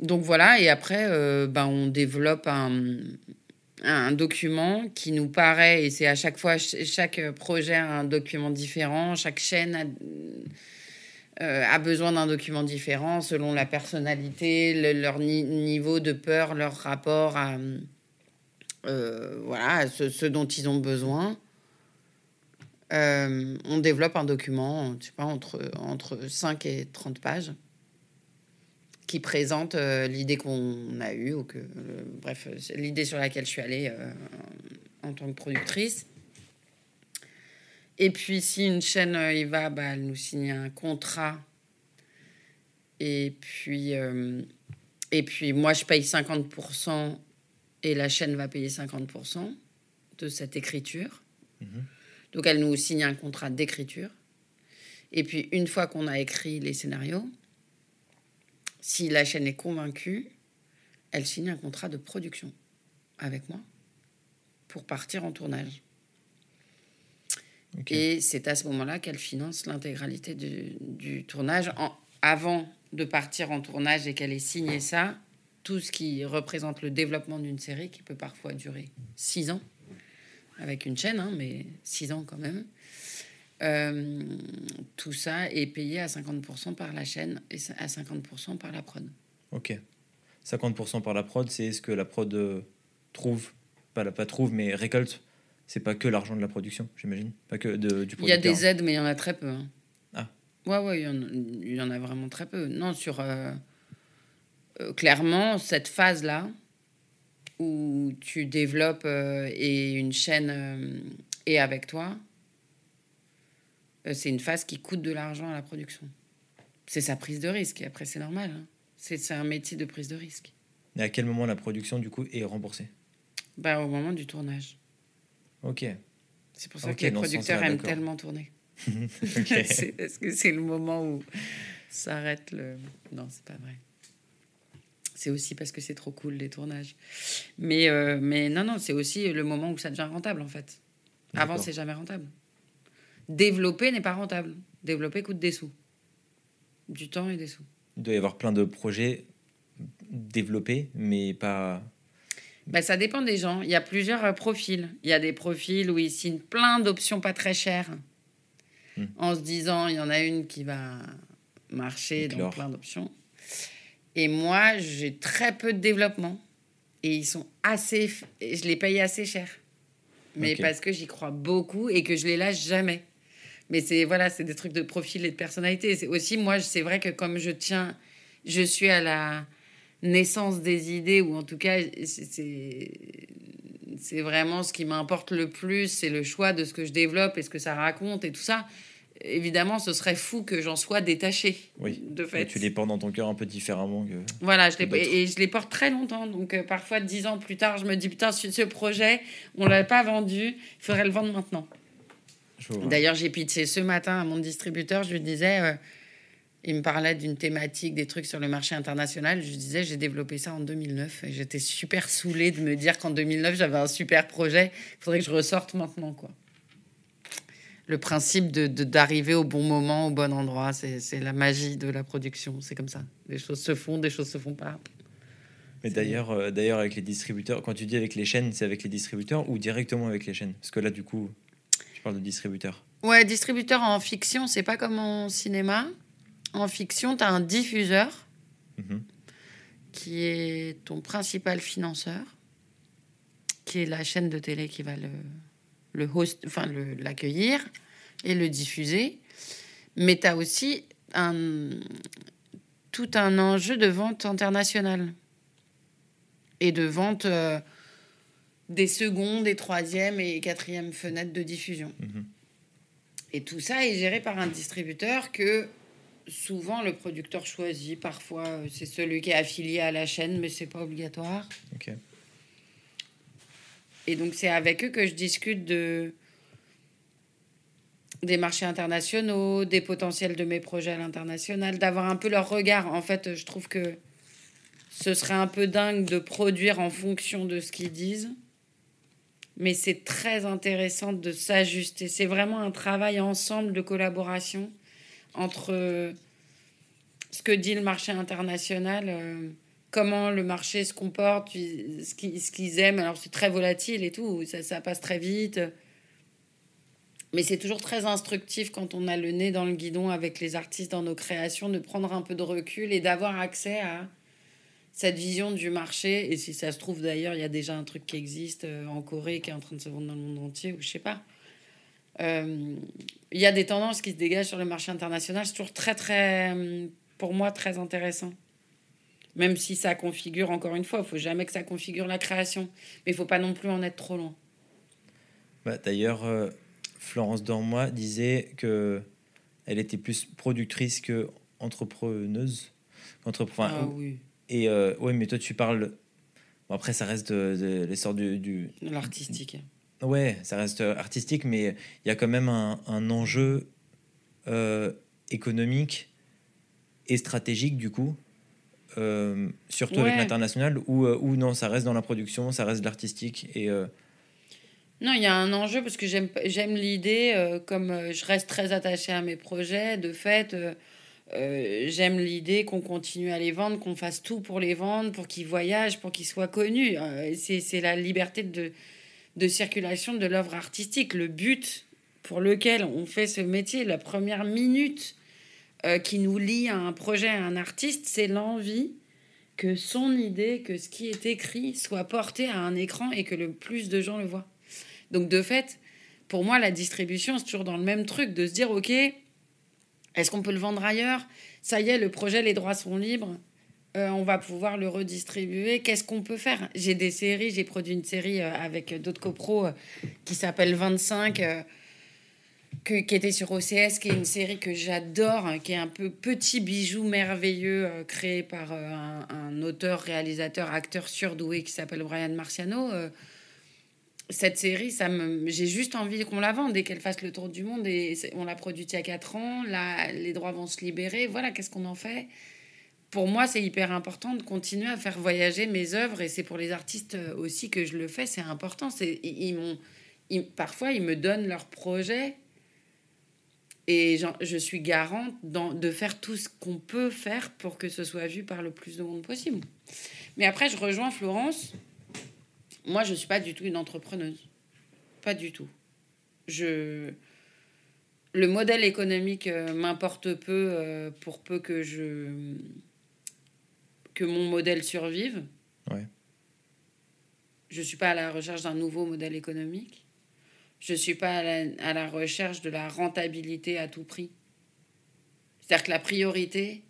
Donc voilà, et après, ben, on développe un, un document qui nous paraît, et c'est à chaque fois, ch- chaque projet a un document différent, chaque chaîne a, euh, besoin d'un document différent selon la personnalité, le- leur ni- niveau de peur, leur rapport à, euh, voilà, ce, dont ils ont besoin. Euh, on développe un document, je entre, entre 5 et 30 pages qui présente euh, l'idée qu'on a eue, ou que, euh, bref, l'idée sur laquelle je suis allée euh, en tant que productrice. Et puis, si une chaîne y va, bah, elle nous signe un contrat. Et puis, et puis moi, je paye 50% et la chaîne va payer 50% de cette écriture. Mhm. Donc, elle nous signe un contrat d'écriture. Et puis, une fois qu'on a écrit les scénarios, si la chaîne est convaincue, elle signe un contrat de production avec moi pour partir en tournage. Et c'est à ce moment-là qu'elle finance l'intégralité du, du tournage. En- avant de partir en tournage et qu'elle ait signé ça, tout ce qui représente le développement d'une série qui peut parfois durer six ans, avec une chaîne, hein, mais six ans quand même. Euh, tout ça est payé à 50% par la chaîne et à 50% par la prod. Ok. 50% par la prod, c'est ce que la prod euh, trouve, pas, la, pas trouve, mais récolte. C'est pas que l'argent de la production, j'imagine. Pas que de, du Il y a des aides, mais il y en a très peu. hein. Ah. Ouais, ouais, il y, en a, il y en a vraiment très peu. Non, sur. euh, euh, clairement, cette phase-là, où tu développes et une chaîne est avec toi, c'est une phase qui coûte de l'argent à la production. C'est sa prise de risque, et après, c'est normal. hein. C'est un métier de prise de risque. Et à quel moment la production, du coup, est remboursée? Bah, au moment du tournage. Ok. C'est pour ça que les producteurs aiment tellement tourner. Parce que c'est le moment où s'arrête le. Non, c'est pas vrai. C'est aussi parce que c'est trop cool les tournages. Mais, euh, mais non, non, c'est aussi le moment où ça devient rentable en fait. Avant, c'est jamais rentable. Développer n'est pas rentable. Développer coûte des sous. Du temps et des sous. Il doit y avoir plein de projets développés, mais pas. Bah, ça dépend des gens. Il y a plusieurs euh, profils. Il y a des profils où ils signent plein d'options pas très chères Hmm. en se disant il y en a une qui va marcher dans Éclore. plein d'options. Et moi, j'ai très peu de développement et ils sont assez. Je les paye assez cher. Mais parce que j'y crois beaucoup et que je les lâche jamais. Mais c'est voilà, c'est des trucs de profil et de personnalité. C'est aussi moi, c'est vrai que comme je tiens, je suis à la naissance des idées ou en tout cas c'est- vraiment ce qui m'importe le plus, c'est le choix de ce que je développe et ce que ça raconte et tout ça. Évidemment, ce serait fou que j'en sois détachée. Oui. De fait. Tu les portes dans ton cœur un peu différemment que. Voilà, je que les, et je les porte très longtemps. Donc, euh, parfois, dix ans plus tard, je me dis Putain, ce, ce projet, on l'a pas vendu, il faudrait le vendre maintenant. D'ailleurs, j'ai pitché ce matin à mon distributeur, je lui disais euh, Il me parlait d'une thématique, des trucs sur le marché international. Je lui disais J'ai développé ça en 2009. Et j'étais super saoulée de me dire qu'en 2009, j'avais un super projet. Il faudrait que je ressorte maintenant, quoi. Le principe de d'arriver au bon moment, au bon endroit, c'est c'est la magie de la production. C'est comme ça. Des choses se font, des choses se font pas. Mais d'ailleurs, euh, d'ailleurs, avec les distributeurs, quand tu dis avec les chaînes, c'est avec les distributeurs ou directement avec les chaînes? Parce que là, du coup, je parle de distributeurs. Ouais, distributeur en fiction, c'est pas comme en cinéma. En fiction, tu as un diffuseur Mhm. qui est ton principal financeur, qui est la chaîne de télé qui va le, le host, enfin l'accueillir et le diffuser. Mais tu as aussi un, tout un enjeu de vente internationale et de vente euh, des secondes, des troisièmes et quatrièmes fenêtres de diffusion. Mhm. Et tout ça est géré par un distributeur que souvent le producteur choisit. Parfois, euh, c'est celui qui est affilié à la chaîne, mais c'est pas obligatoire. Et donc, c'est avec eux que je discute de des marchés internationaux, des potentiels de mes projets à l'international, d'avoir un peu leur regard. En fait, je trouve que ce serait un peu dingue de produire en fonction de ce qu'ils disent mais c'est très intéressant de s'ajuster. C'est vraiment un travail ensemble de collaboration entre ce que dit le marché international, euh, comment le marché se comporte, ce qu'ils aiment. Alors c'est très volatile et tout, ça passe très vite. Mais c'est toujours très instructif quand on a le nez dans le guidon avec les artistes dans nos créations, de prendre un peu de recul et d'avoir accès à cette vision du marché. Et si ça se trouve d'ailleurs, il y a déjà un truc qui existe euh, en Corée qui est en train de se vendre dans le monde entier, ou je sais pas. Euh, il y a des tendances qui se dégagent sur le marché international. C'est toujours très, très, pour moi, très intéressant. Même si ça configure, encore une fois, il faut jamais que ça configure la création. Mais il faut pas non plus en être trop loin. Bah, D'ailleurs, euh, Florence Dormois disait que elle était plus productrice que entrepreneuse. ah oui. Et euh, ouais, mais toi, tu parles. Bon, après, ça reste de, l'essor du. du... L'artistique. Ouais, ça reste artistique, mais il y a quand même un, un enjeu euh, économique et stratégique, du coup. Euh, surtout avec l'international, ou, ou non, ça reste dans la production, ça reste de l'artistique. Et, Non, il y a un enjeu parce que j'aime l'idée, comme je reste très attachée à mes projets, de fait, euh, j'aime l'idée qu'on continue à les vendre, qu'on fasse tout pour les vendre, pour qu'ils voyagent, pour qu'ils soient connus. Euh, c'est la liberté de, de circulation de l'œuvre artistique. Le but pour lequel on fait ce métier, la première minute euh, qui nous lie à un projet, à un artiste, c'est l'envie que son idée, que ce qui est écrit soit porté à un écran et que le plus de gens le voient. Donc de fait, pour moi, la distribution, c'est toujours dans le même truc, de se dire, OK, est-ce qu'on peut le vendre ailleurs? Ça y est, le projet, les droits sont libres. Euh, on va pouvoir le redistribuer. Qu'est-ce qu'on peut faire? J'ai des séries, j'ai produit une série euh, avec d'autres copros euh, qui s'appelle 25, qui était sur OCS, qui est une série que j'adore, hein, qui est un peu petit bijou merveilleux créé par un, un, auteur, réalisateur, acteur surdoué qui s'appelle Brian Marciano cette série, ça me, j'ai juste envie qu'on la vende et qu'elle fasse le tour du monde. On l'a produite il y a 4 ans. Là, les droits vont se libérer. Voilà, qu'est-ce qu'on en fait? Pour moi, c'est hyper important de continuer à faire voyager mes œuvres. Et c'est pour les artistes aussi que je le fais. C'est important. Ils, m'ont, parfois, ils me donnent leurs projets. Et je suis garante de faire tout ce qu'on peut faire pour que ce soit vu par le plus de monde possible. Mais après, je rejoins Florence moi, je ne suis pas du tout une entrepreneuse. Pas du tout. Je... Le modèle économique euh, m'importe peu euh, pour peu que je que mon modèle survive. Ouais. Je ne suis pas à la recherche d'un nouveau modèle économique. Je ne suis pas à la, à la, recherche de la rentabilité à tout prix. C'est-à-dire que la priorité,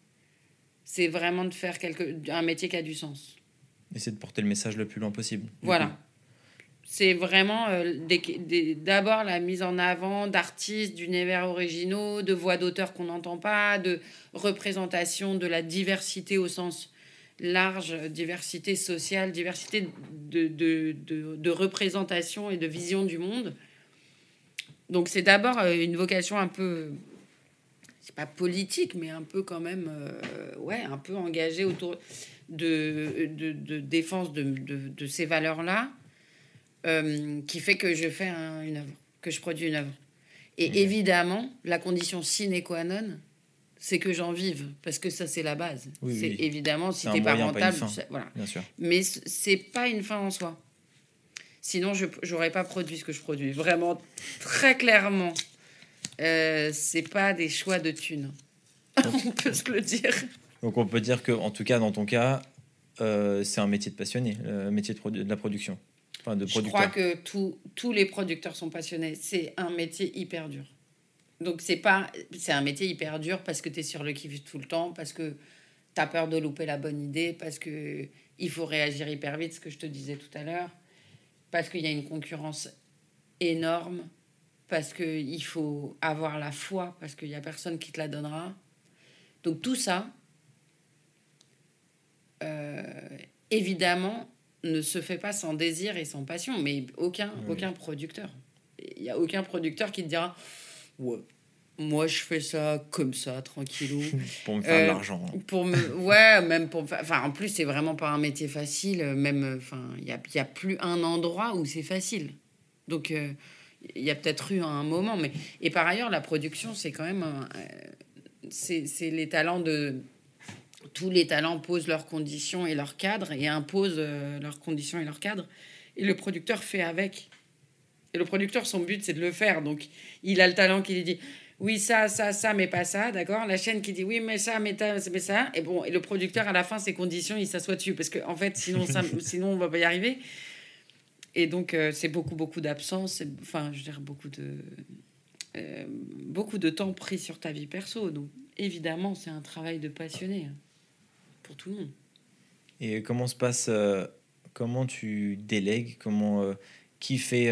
c'est vraiment de faire quelque, un métier qui a du sens. Essayer de porter le message le plus loin possible. Voilà. C'est vraiment euh, d'abord la mise en avant d'artistes, d'univers originaux, de voix d'auteurs qu'on n'entend pas, de représentation de la diversité au sens large, diversité sociale, diversité de, de, de, de représentation et de vision du monde. Donc c'est d'abord euh, une vocation un peu, c'est pas politique, mais un peu quand même, euh, ouais, un peu engagée autour de, de, de défense de, de, ces valeurs-là euh, qui fait que je fais une œuvre, que je produis une œuvre. Et évidemment, la condition sine qua non, c'est que j'en vive, parce que ça, c'est la base. c'est évidemment, si t'es pas rentable, voilà. Bien sûr. Mais c'est pas une fin en soi. Sinon, je n'aurais pas produit ce que je produis. Vraiment, très clairement, euh, c'est pas des choix de thunes. On peut se le dire. Donc on peut dire que, en tout cas, dans ton cas, euh, c'est un métier de passionné, le métier de, de la production. Enfin, de Je crois que tous les producteurs sont passionnés. C'est un métier hyper dur. Donc c'est pas, c'est un métier hyper dur parce que tu es sur le qui-vive tout le temps, parce que tu as peur de louper la bonne idée, parce que il faut réagir hyper vite, ce que je te disais tout à l'heure, parce qu'il y a une concurrence énorme, parce qu'il faut avoir la foi, parce qu'il n'y a personne qui te la donnera. Donc tout ça, évidemment, ne se fait pas sans désir et sans passion, mais aucun, aucun producteur. Il n'y a aucun producteur qui te dira ouais, moi je fais ça comme ça, tranquillou. pour me faire de euh, l'argent. Pour me, ouais, même pour. Enfin, en plus, c'est vraiment pas un métier facile. Même, enfin, il n'y a, y a plus un endroit où c'est facile. Donc, euh, il y a peut-être eu un moment. Mais... Et par ailleurs, la production, c'est quand même. c'est les talents de. Tous les talents posent leurs conditions et leurs cadres et imposent leurs conditions et leurs cadres. Et le producteur fait avec. Et le producteur, son but, c'est de le faire. Donc, il a le talent qui lui dit oui, ça, ça, ça, mais pas ça, d'accord? La chaîne qui dit oui, mais ça, mais, mais ça. Et bon, et le producteur, à la fin, ses conditions, il s'assoit dessus. Parce qu'en en fait, sinon, ça, sinon, on va pas y arriver. Et donc, euh, c'est beaucoup, beaucoup d'absence. Enfin, je veux dire, beaucoup de, euh, beaucoup de temps pris sur ta vie perso. Donc, évidemment, c'est un travail de passionné hein, pour tout le monde. Et comment se passe, euh, comment tu délègues, comment, qui fait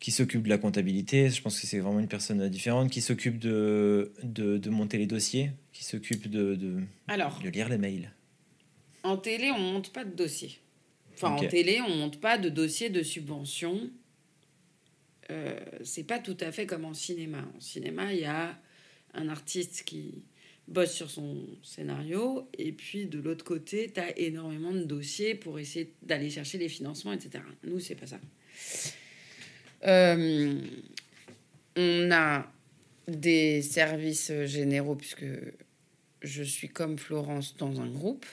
qui s'occupe de la comptabilité, je pense que c'est vraiment une personne différente, qui s'occupe de, de, monter les dossiers, qui s'occupe de, de, Alors, de lire les mails? En télé, on ne monte pas de dossier. Enfin, en télé, on ne monte pas de dossier de subvention. Euh, c'est pas tout à fait comme en cinéma. En cinéma, il y a un artiste qui bosse sur son scénario, et puis de l'autre côté, tu as énormément de dossiers pour essayer d'aller chercher les financements, etc. Nous, c'est pas ça. Euh, on a des services généraux, puisque je suis comme Florence dans un groupe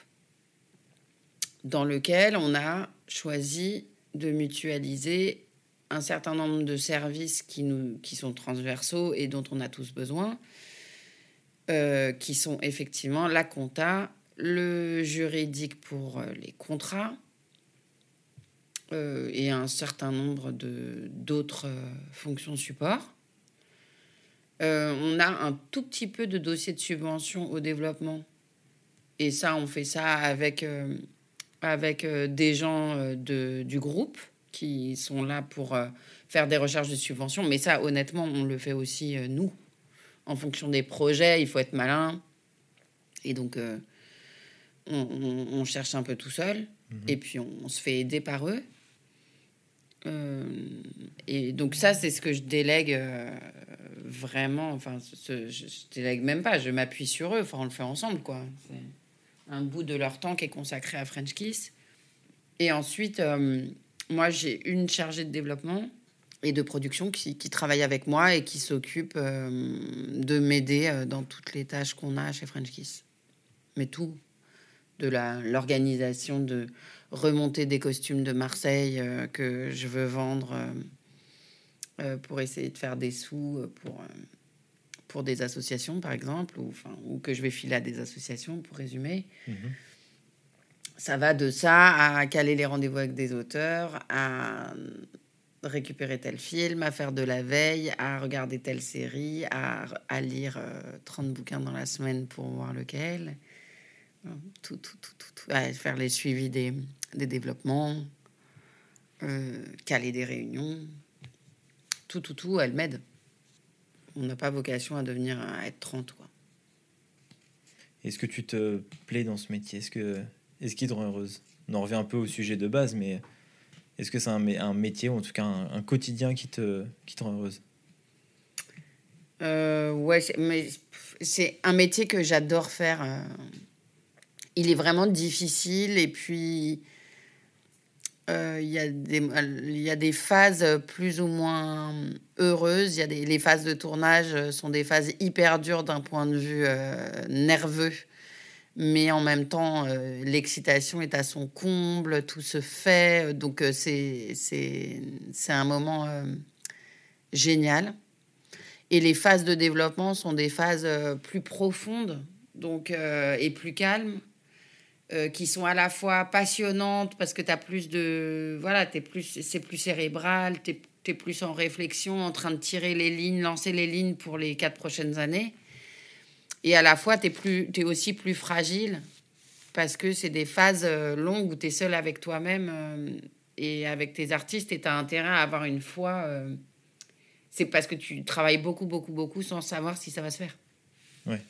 dans lequel on a choisi de mutualiser un certain nombre de services qui, nous, qui sont transversaux et dont on a tous besoin, euh, qui sont effectivement la compta, le juridique pour les contrats, euh, et un certain nombre d'autres euh, fonctions support. Euh, on a un tout petit peu de dossiers de subvention au développement. Et ça, on fait ça avec, avec des gens de, du groupe qui sont là pour faire des recherches de subvention. Mais ça, honnêtement, on le fait aussi nous. En fonction des projets, il faut être malin. Et donc, on, on, cherche un peu tout seul. Mhm. Et puis, on, on, se fait aider par eux. Euh, et donc ça, c'est ce que je délègue euh, vraiment. Enfin, je, je, délègue même pas. Je m'appuie sur eux. Enfin, on le fait ensemble, quoi. C'est un bout de leur temps qui est consacré à French Kiss. Et ensuite, euh, moi, j'ai une chargée de développement et de production qui, qui travaille avec moi et qui s'occupe de m'aider dans toutes les tâches qu'on a chez French Kiss. Mais tout, de l'organisation de remonter des costumes de Marseille euh, que je veux vendre euh, euh, pour essayer de faire des sous pour, pour des associations, par exemple, ou, ou que je vais filer à des associations, pour résumer. Mhm. Ça va de ça à caler les rendez-vous avec des auteurs, à récupérer tel film, à faire de la veille, à regarder telle série, à, à lire 30 bouquins dans la semaine pour voir lequel. Tout, tout, tout, tout, À faire les suivis des, des développements, euh, caler des réunions, tout, tout, tout, elle m'aide. On n'a pas vocation à devenir à être 30, quoi. Est-ce que tu te plais dans ce métier? Est-ce que est-ce qu'il te rend heureuse? On en revient un peu au sujet de base, mais est-ce que c'est un, métier ou en tout cas un, quotidien qui te, qui te rend heureuse? Euh, Ouais, c'est un métier que j'adore faire. Euh. Il est vraiment difficile et puis euh, il y, a des, y a des phases plus ou moins heureuses. Y a les phases de tournage sont des phases hyper dures d'un point de vue euh, nerveux. Mais en même temps, euh, l'excitation est à son comble, tout se fait. Donc, c'est, c'est, c'est un moment génial. Et les phases de développement sont des phases plus profondes donc, et plus calmes euh, qui sont à la fois passionnantes parce que tu plus de. Voilà, es plus, c'est plus cérébral, tu es, plus en réflexion, en train de tirer les lignes, lancer les lignes pour les quatre prochaines années. Et à la fois, tu es, es, aussi plus fragile parce que c'est des phases euh, longues où tu es seul avec toi-même euh, et avec tes artistes et tu as intérêt à avoir une foi. c'est parce que tu travailles beaucoup, beaucoup, beaucoup sans savoir si ça va se faire. Ouais.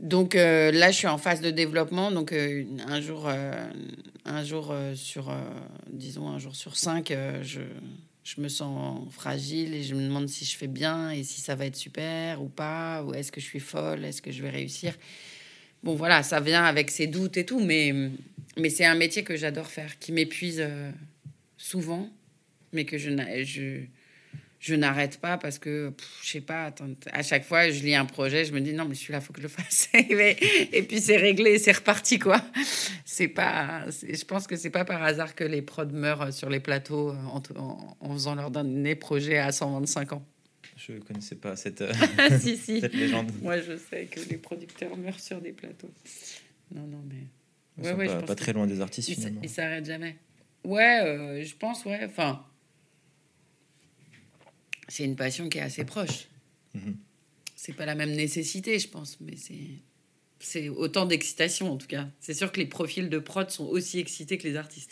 Donc euh, là, je suis en phase de développement. Donc euh, un jour, euh, un jour sur, disons un jour sur cinq, je, je, me sens fragile et je me demande si je fais bien et si ça va être super ou pas, ou est-ce que je suis folle, est-ce que je vais réussir. Bon voilà, ça vient avec ses doutes et tout, mais, mais c'est un métier que j'adore faire, qui m'épuise souvent mais que je, je, je n'arrête pas parce que, je sais pas, attends, à chaque fois, je lis un projet, je me dis non, mais celui-là, faut que je le fasse. et puis c'est réglé, c'est reparti, quoi. C'est pas, je pense que c'est pas par hasard que les prods meurent sur les plateaux en, en, faisant leur dernier projet à 125 ans. Je connaissais pas cette, euh, si, si. cette légende. Moi, je sais que les producteurs meurent sur des plateaux. Non, non, mais. Ouais, ouais, pas, pas très loin des artistes. Ils s'arrêtent jamais. Ouais, euh, je pense, ouais. Enfin, c'est une passion qui est assez proche. Mhm. C'est pas la même nécessité, je pense, mais c'est c'est autant d'excitation en tout cas. C'est sûr que les profils de prod sont aussi excités que les artistes.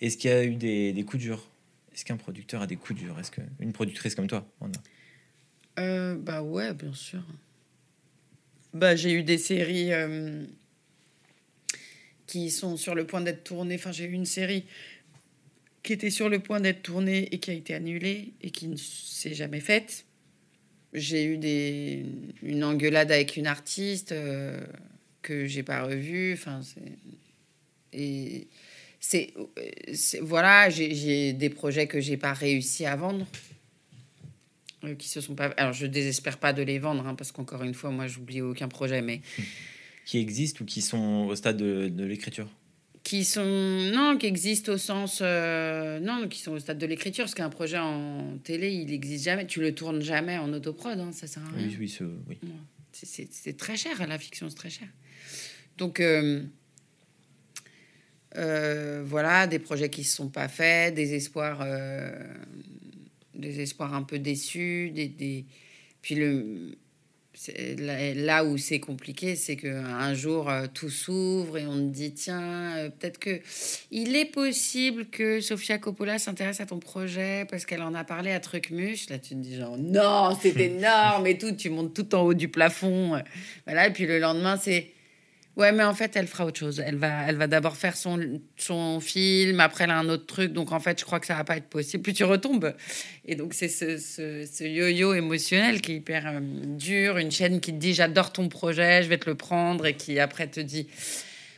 Est-ce qu'il y a eu des, des coups durs? Est-ce qu'un producteur a des coups durs? Est-ce qu'une productrice comme toi en a? Euh, Bah ouais, bien sûr. Bah j'ai eu des séries euh, qui sont sur le point d'être tournées. Enfin, j'ai eu une série qui était sur le point d'être tournée et qui a été annulée et qui ne s'est jamais faite. J'ai eu des, une engueulade avec une artiste euh, que j'ai pas revue. Enfin, et c'est voilà, j'ai des projets que j'ai pas réussi à vendre, euh, qui se sont pas. Alors je désespère pas de les vendre hein, parce qu'encore une fois, moi j'oublie aucun projet, mais qui existent ou qui sont au stade de, de l'écriture? Qui sont non qui existent au sens euh, non qui sont au stade de l'écriture parce qu'un projet en télé il n'existe jamais tu le tournes jamais en autoprod hein, ça sert à rien. Oui oui, oui. c'est très cher la fiction c'est très cher. Donc euh, euh, voilà des projets qui se sont pas faits des espoirs des espoirs un peu déçus des, des... puis le là où c'est compliqué, c'est qu'un jour, euh, tout s'ouvre et on te dit, tiens, euh, peut-être que il est possible que Sofia Coppola s'intéresse à ton projet parce qu'elle en a parlé à Trucmuche. Là, tu te dis genre, non, c'est énorme et tout, tu montes tout en haut du plafond. Voilà, et puis le lendemain, c'est Ouais, mais en fait, elle fera autre chose. Elle va, elle va d'abord faire son, son film, après elle a un autre truc. Donc en fait, je crois que ça va pas être possible. Puis tu retombes. Et donc c'est ce, ce, yo-yo émotionnel qui est hyper euh, dur. Une chaîne qui te dit j'adore ton projet, je vais te le prendre, et qui après te dit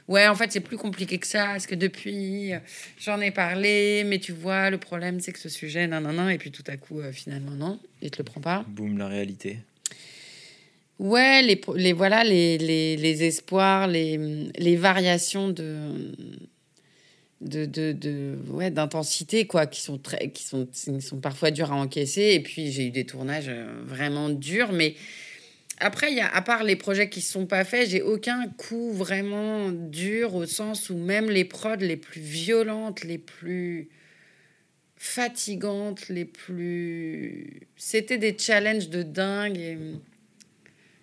ouais, en fait c'est plus compliqué que ça. Parce que depuis, euh, j'en ai parlé, mais tu vois, le problème c'est que ce sujet, non, non, non. Et puis tout à coup, euh, finalement non, il te le prend pas. Boum, la réalité. Ouais, les, voilà les, les, les, espoirs, les, variations de de, de, ouais d'intensité quoi qui sont très qui sont qui sont parfois durs à encaisser. Et puis j'ai eu des tournages euh, vraiment durs. Mais après il à part les projets qui sont pas faits j'ai aucun coup vraiment dur au sens où même les prods les plus violentes les plus fatigantes les plus c'était des challenges de dingue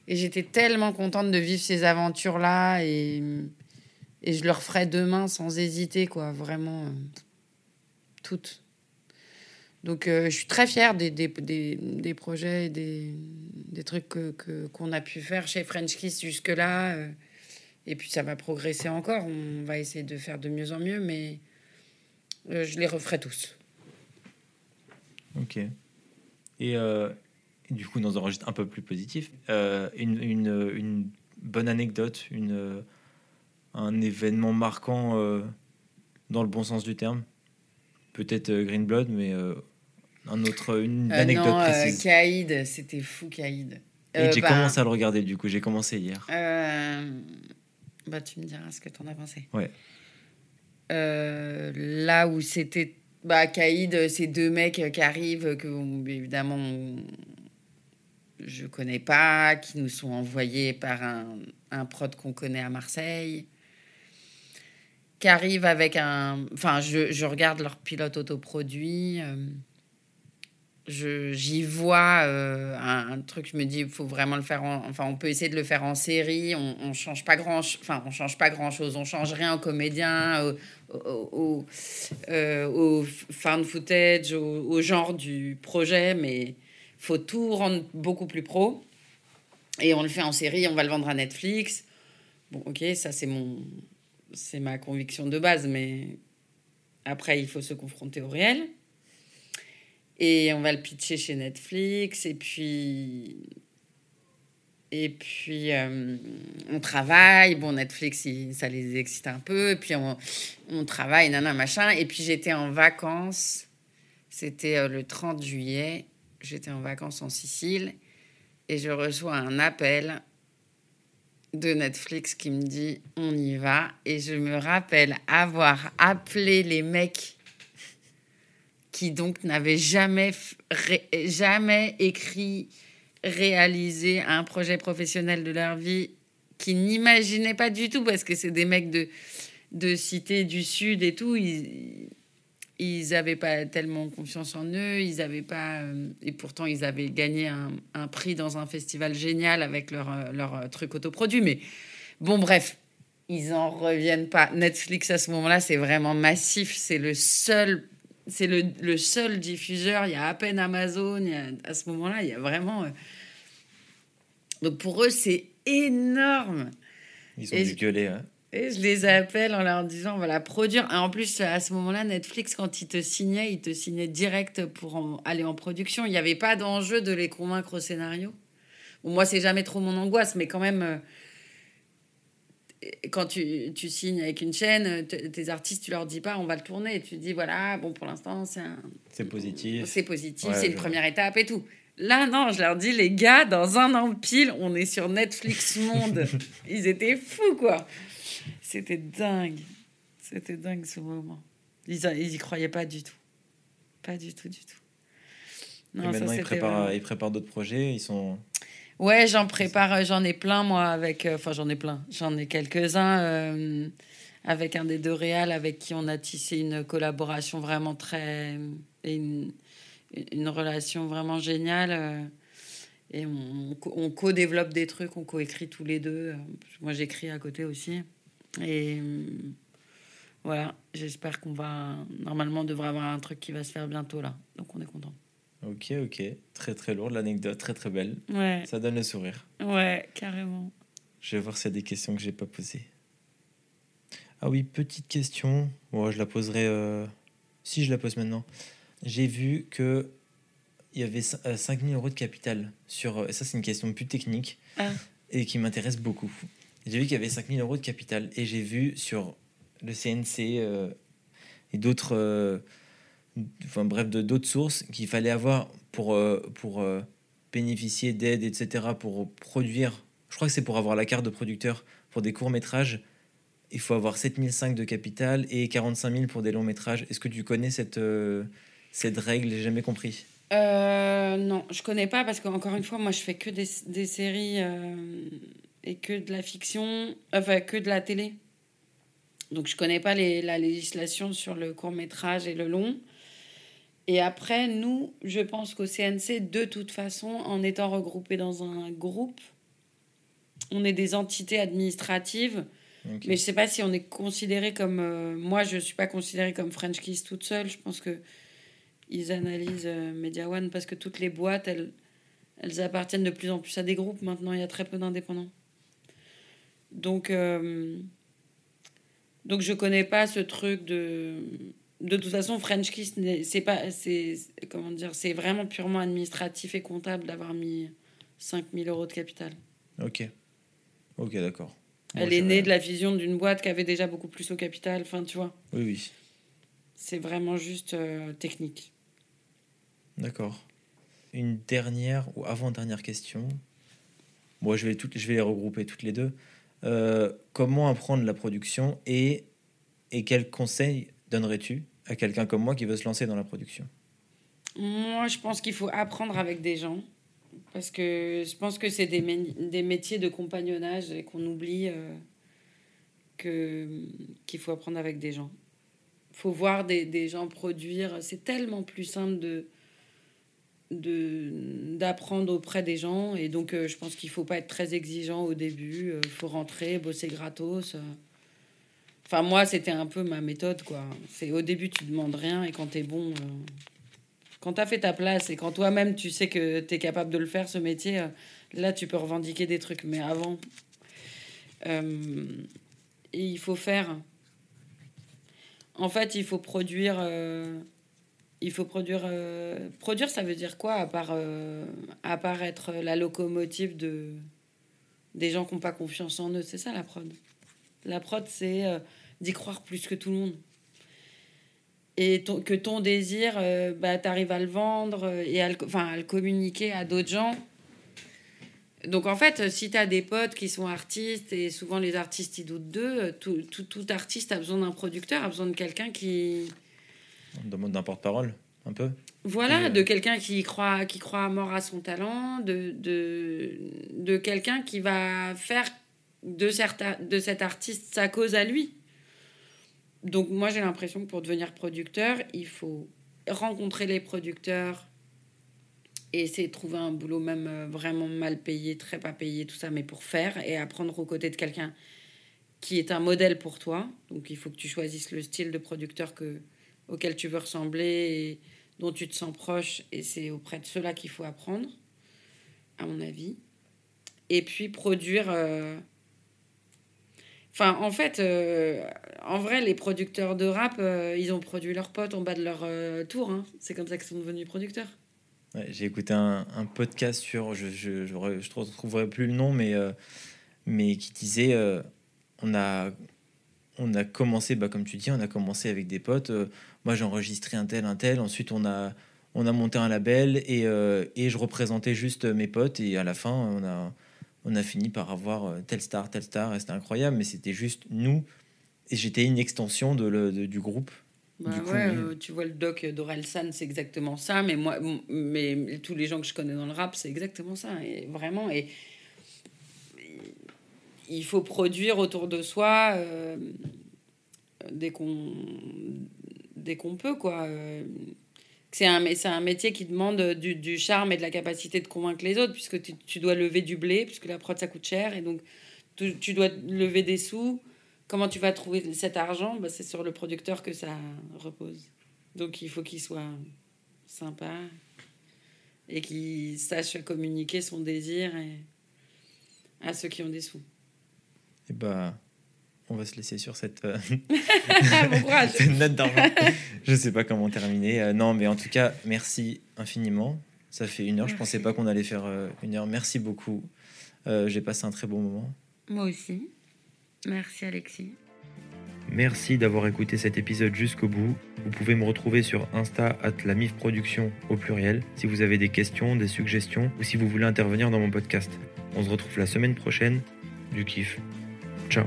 et j'étais tellement contente de vivre ces aventures-là et, et je le referai demain sans hésiter, quoi, vraiment. Euh, toutes. Donc euh, je suis très fière des, des, des, des projets et des, des trucs qu'on que, a pu faire chez French Kiss jusque-là. Euh, et puis ça va progresser encore. On va essayer de faire de mieux en mieux, mais je les referai tous. Ok. Et, du coup dans un registre un peu plus positif, euh, une, une, une, bonne anecdote, une, un événement marquant euh, dans le bon sens du terme. Peut-être euh, Green Blood, mais un autre, une anecdote non, précise. Kaïd, c'était fou Kaïd. Et j'ai bah, commencé à le regarder du coup, j'ai commencé hier. bah, tu me diras ce que tu en as pensé. Ouais. là où c'était bah, Kaïd, ces deux mecs qui arrivent, que évidemment je connais pas, qui nous sont envoyés par un, un prod qu'on connaît à Marseille, qui arrivent avec un... Enfin, je, je regarde leur pilote autoproduit, euh, j'y vois euh, un, truc, je me dis, il faut vraiment le faire, enfin, on peut essayer de le faire en série, on, on change pas grand, enfin, on change pas grand chose, on change rien aux comédiens, au, au, euh, au fan footage, au, au, genre du projet, mais faut tout rendre beaucoup plus pro. Et on le fait en série, on va le vendre à Netflix. Bon, ok, ça c'est mon, c'est ma conviction de base, mais après il faut se confronter au réel. Et on va le pitcher chez Netflix, et puis Et puis, euh, on travaille. Bon, Netflix, ça les excite un peu. Et puis, on, on travaille, nana, machin. Et puis, j'étais en vacances. C'était euh, le 30 juillet. J'étais en vacances en Sicile. Et je reçois un appel de Netflix qui me dit on y va. Et je me rappelle avoir appelé les mecs qui donc n'avaient jamais, jamais écrit réaliser un projet professionnel de leur vie qu'ils n'imaginaient pas du tout, parce que c'est des mecs de, de cité du Sud et tout. Ils n'avaient pas tellement confiance en eux, ils avaient pas, euh, et pourtant ils avaient gagné un, un, prix dans un festival génial avec leur, euh, leur truc autoproduit. Mais bon, bref, ils en reviennent pas. Netflix à ce moment-là, c'est vraiment massif. C'est le seul, c'est le, le, seul diffuseur. Il y a à peine Amazon. à ce moment-là, il y a vraiment. Euh, donc pour eux, c'est énorme. Ils ont et dû gueuler. Hein. Et je les appelle en leur disant la produire. Et en plus, à ce moment-là, Netflix, quand ils te signaient, ils te signaient direct pour aller en production. Il n'y avait pas d'enjeu de les convaincre au scénario. Bon, moi, c'est jamais trop mon angoisse, mais quand même, euh, quand tu, tu, signes avec une chaîne, tes artistes, tu leur dis pas on va le tourner. Tu dis voilà, bon, pour l'instant, c'est un. C'est positif. C'est positif, c'est une première étape et tout. Là, non, je leur dis, les gars, dans un an pile, on est sur Netflix Monde. Ils étaient fous, quoi. C'était dingue. C'était dingue ce moment. Ils, ils y croyaient pas du tout. Pas du tout, du tout. Non, Et maintenant, ils, préparent, ils préparent d'autres projets. Ils sont. Ouais, j'en prépare, j'en ai plein, moi, avec. Euh, enfin, j'en ai plein. J'en ai quelques-uns euh, avec un des deux réals avec qui on a tissé une collaboration vraiment très. Une, une relation vraiment géniale. Euh, et on, on co-développe des trucs, on co-écrit tous les deux. Moi, j'écris à côté aussi. Et euh, voilà, j'espère qu'on va. Normalement, on devrait avoir un truc qui va se faire bientôt là. Donc, on est content. Ok, ok. Très, très lourd l'anecdote, très, très belle. Ouais. Ça donne le sourire. Ouais, carrément. Je vais voir s'il y a des questions que j'ai pas posées. Ah oui, petite question. Bon, je la poserai. Euh, si je la pose maintenant j'ai vu que il y avait 5000 euh, euros de capital sur. Euh, ça, c'est une question plus technique ah. et qui m'intéresse beaucoup. J'ai vu qu'il y avait 5000 euros de capital et j'ai vu sur le CNC euh, et d'autres. enfin, bref, d'autres sources qu'il fallait avoir pour, pour bénéficier d'aide, etc., pour produire. Je crois que c'est pour avoir la carte de producteur pour des courts-métrages. Il faut avoir 7005 de capital et 45 000 pour des longs métrages. Est-ce que tu connais cette, cette règle, j'ai jamais compris. Euh, non, je connais pas parce qu'encore une fois, moi, je fais que des, des séries euh, et que de la fiction, enfin que de la télé. Donc je connais pas les, la législation sur le court métrage et le long. Et après, nous, je pense qu'au CNC, de toute façon, en étant regroupés dans un groupe, on est des entités administratives. Mais je sais pas si on est considéré comme. Euh, moi, je suis pas considérée comme French Kiss toute seule. Je pense que ils analysent euh, Media One parce que toutes les boîtes, elles, elles appartiennent de plus en plus à des groupes. Maintenant, il y a très peu d'indépendants. Donc, euh, donc je connais pas ce truc de. De toute façon, French Kiss, c'est pas, c'est comment dire, c'est vraiment purement administratif et comptable d'avoir mis 5000 euros de capital. Ok, ok, d'accord. Elle est née de la vision d'une boîte qui avait déjà beaucoup plus au capital. Enfin, tu vois. Oui, oui. C'est vraiment juste euh, technique. D'accord. Une dernière ou avant-dernière question. Moi, je vais, toutes, je vais les regrouper toutes les deux. Euh, comment apprendre la production et, et quels conseils donnerais-tu à quelqu'un comme moi qui veut se lancer dans la production? Moi, je pense qu'il faut apprendre avec des gens. Parce que je pense que c'est des, des métiers de compagnonnage et qu'on oublie euh, que qu'il faut apprendre avec des gens. Il faut voir des, des gens produire. C'est tellement plus simple de, d'apprendre auprès des gens. Et donc, euh, je pense qu'il faut pas être très exigeant au début. Il euh, faut rentrer, bosser gratos. Euh. Enfin, moi, c'était un peu ma méthode, quoi. C'est au début, tu demandes rien. Et quand tu es bon, quand tu as fait ta place et quand toi-même, tu sais que tu es capable de le faire, ce métier, là, tu peux revendiquer des trucs. Mais avant, il faut faire. En fait, il faut produire il faut produire. Euh, produire, ça veut dire quoi à part, euh, à part être la locomotive de, des gens qui n'ont pas confiance en eux? C'est ça la prod. La prod, c'est euh, d'y croire plus que tout le monde. Et que ton désir, bah, tu arrives à le vendre et à le, communiquer à d'autres gens. Donc en fait, si tu as des potes qui sont artistes, et souvent les artistes ils doutent d'eux, tout, artiste a besoin d'un producteur, a besoin de quelqu'un qui... D'un porte-parole, un peu Voilà, de quelqu'un qui croit, qui croit à mort à son talent, de, de, de quelqu'un qui va faire de, certains, de cet artiste sa cause à lui. Donc moi j'ai l'impression que pour devenir producteur, il faut rencontrer les producteurs et essayer de trouver un boulot même euh, vraiment mal payé, très pas payé, tout ça, mais pour faire et apprendre aux côtés de quelqu'un qui est un modèle pour toi. Donc il faut que tu choisisses le style de producteur que, auquel tu veux ressembler et dont tu te sens proche et c'est auprès de cela qu'il faut apprendre, à mon avis. Et puis produire... Euh, Enfin, en fait, euh, en vrai, les producteurs de rap, euh, ils ont produit leurs potes en bas de leur tour. Hein. C'est comme ça qu'ils sont devenus producteurs. j'ai écouté un, podcast sur, je je, je, je retrouverai plus le nom, mais, mais qui disait, on, a, on a commencé, bah, comme tu dis, on a commencé avec des potes. Moi, j'ai enregistré un tel, un tel. Ensuite, on a, on a monté un label et, et je représentais juste mes potes. Et à la fin, on a on a fini par avoir euh, telle star, telle star, et c'était incroyable, mais c'était juste nous, et j'étais une extension de, du groupe. Bah ouais, euh, tu vois le doc d'Orelsan, c'est exactement ça, mais moi, mais tous les gens que je connais dans le rap, c'est exactement ça, et vraiment, et il faut produire autour de soi euh, dès qu'on dès qu'on peut, quoi c'est un, un métier qui demande du, charme et de la capacité de convaincre les autres, puisque tu, dois lever du blé, puisque la prod, ça coûte cher, et donc tu, dois lever des sous. Comment tu vas trouver cet argent? Bah, C'est sur le producteur que ça repose. Donc il faut qu'il soit sympa et qu'il sache communiquer son désir à ceux qui ont des sous. Et bah, on va se laisser sur cette, euh, cette note d'argent. Je sais pas comment terminer. Euh, non, mais en tout cas, merci infiniment. Ça fait une heure. Je pensais pas qu'on allait faire euh, une heure. Merci beaucoup. J'ai passé un très bon moment. Moi aussi. Merci Alexis. Merci d'avoir écouté cet épisode jusqu'au bout. Vous pouvez me retrouver sur Insta at la MIF Production au pluriel si vous avez des questions, des suggestions ou si vous voulez intervenir dans mon podcast. On se retrouve la semaine prochaine. Du kiff. Ciao.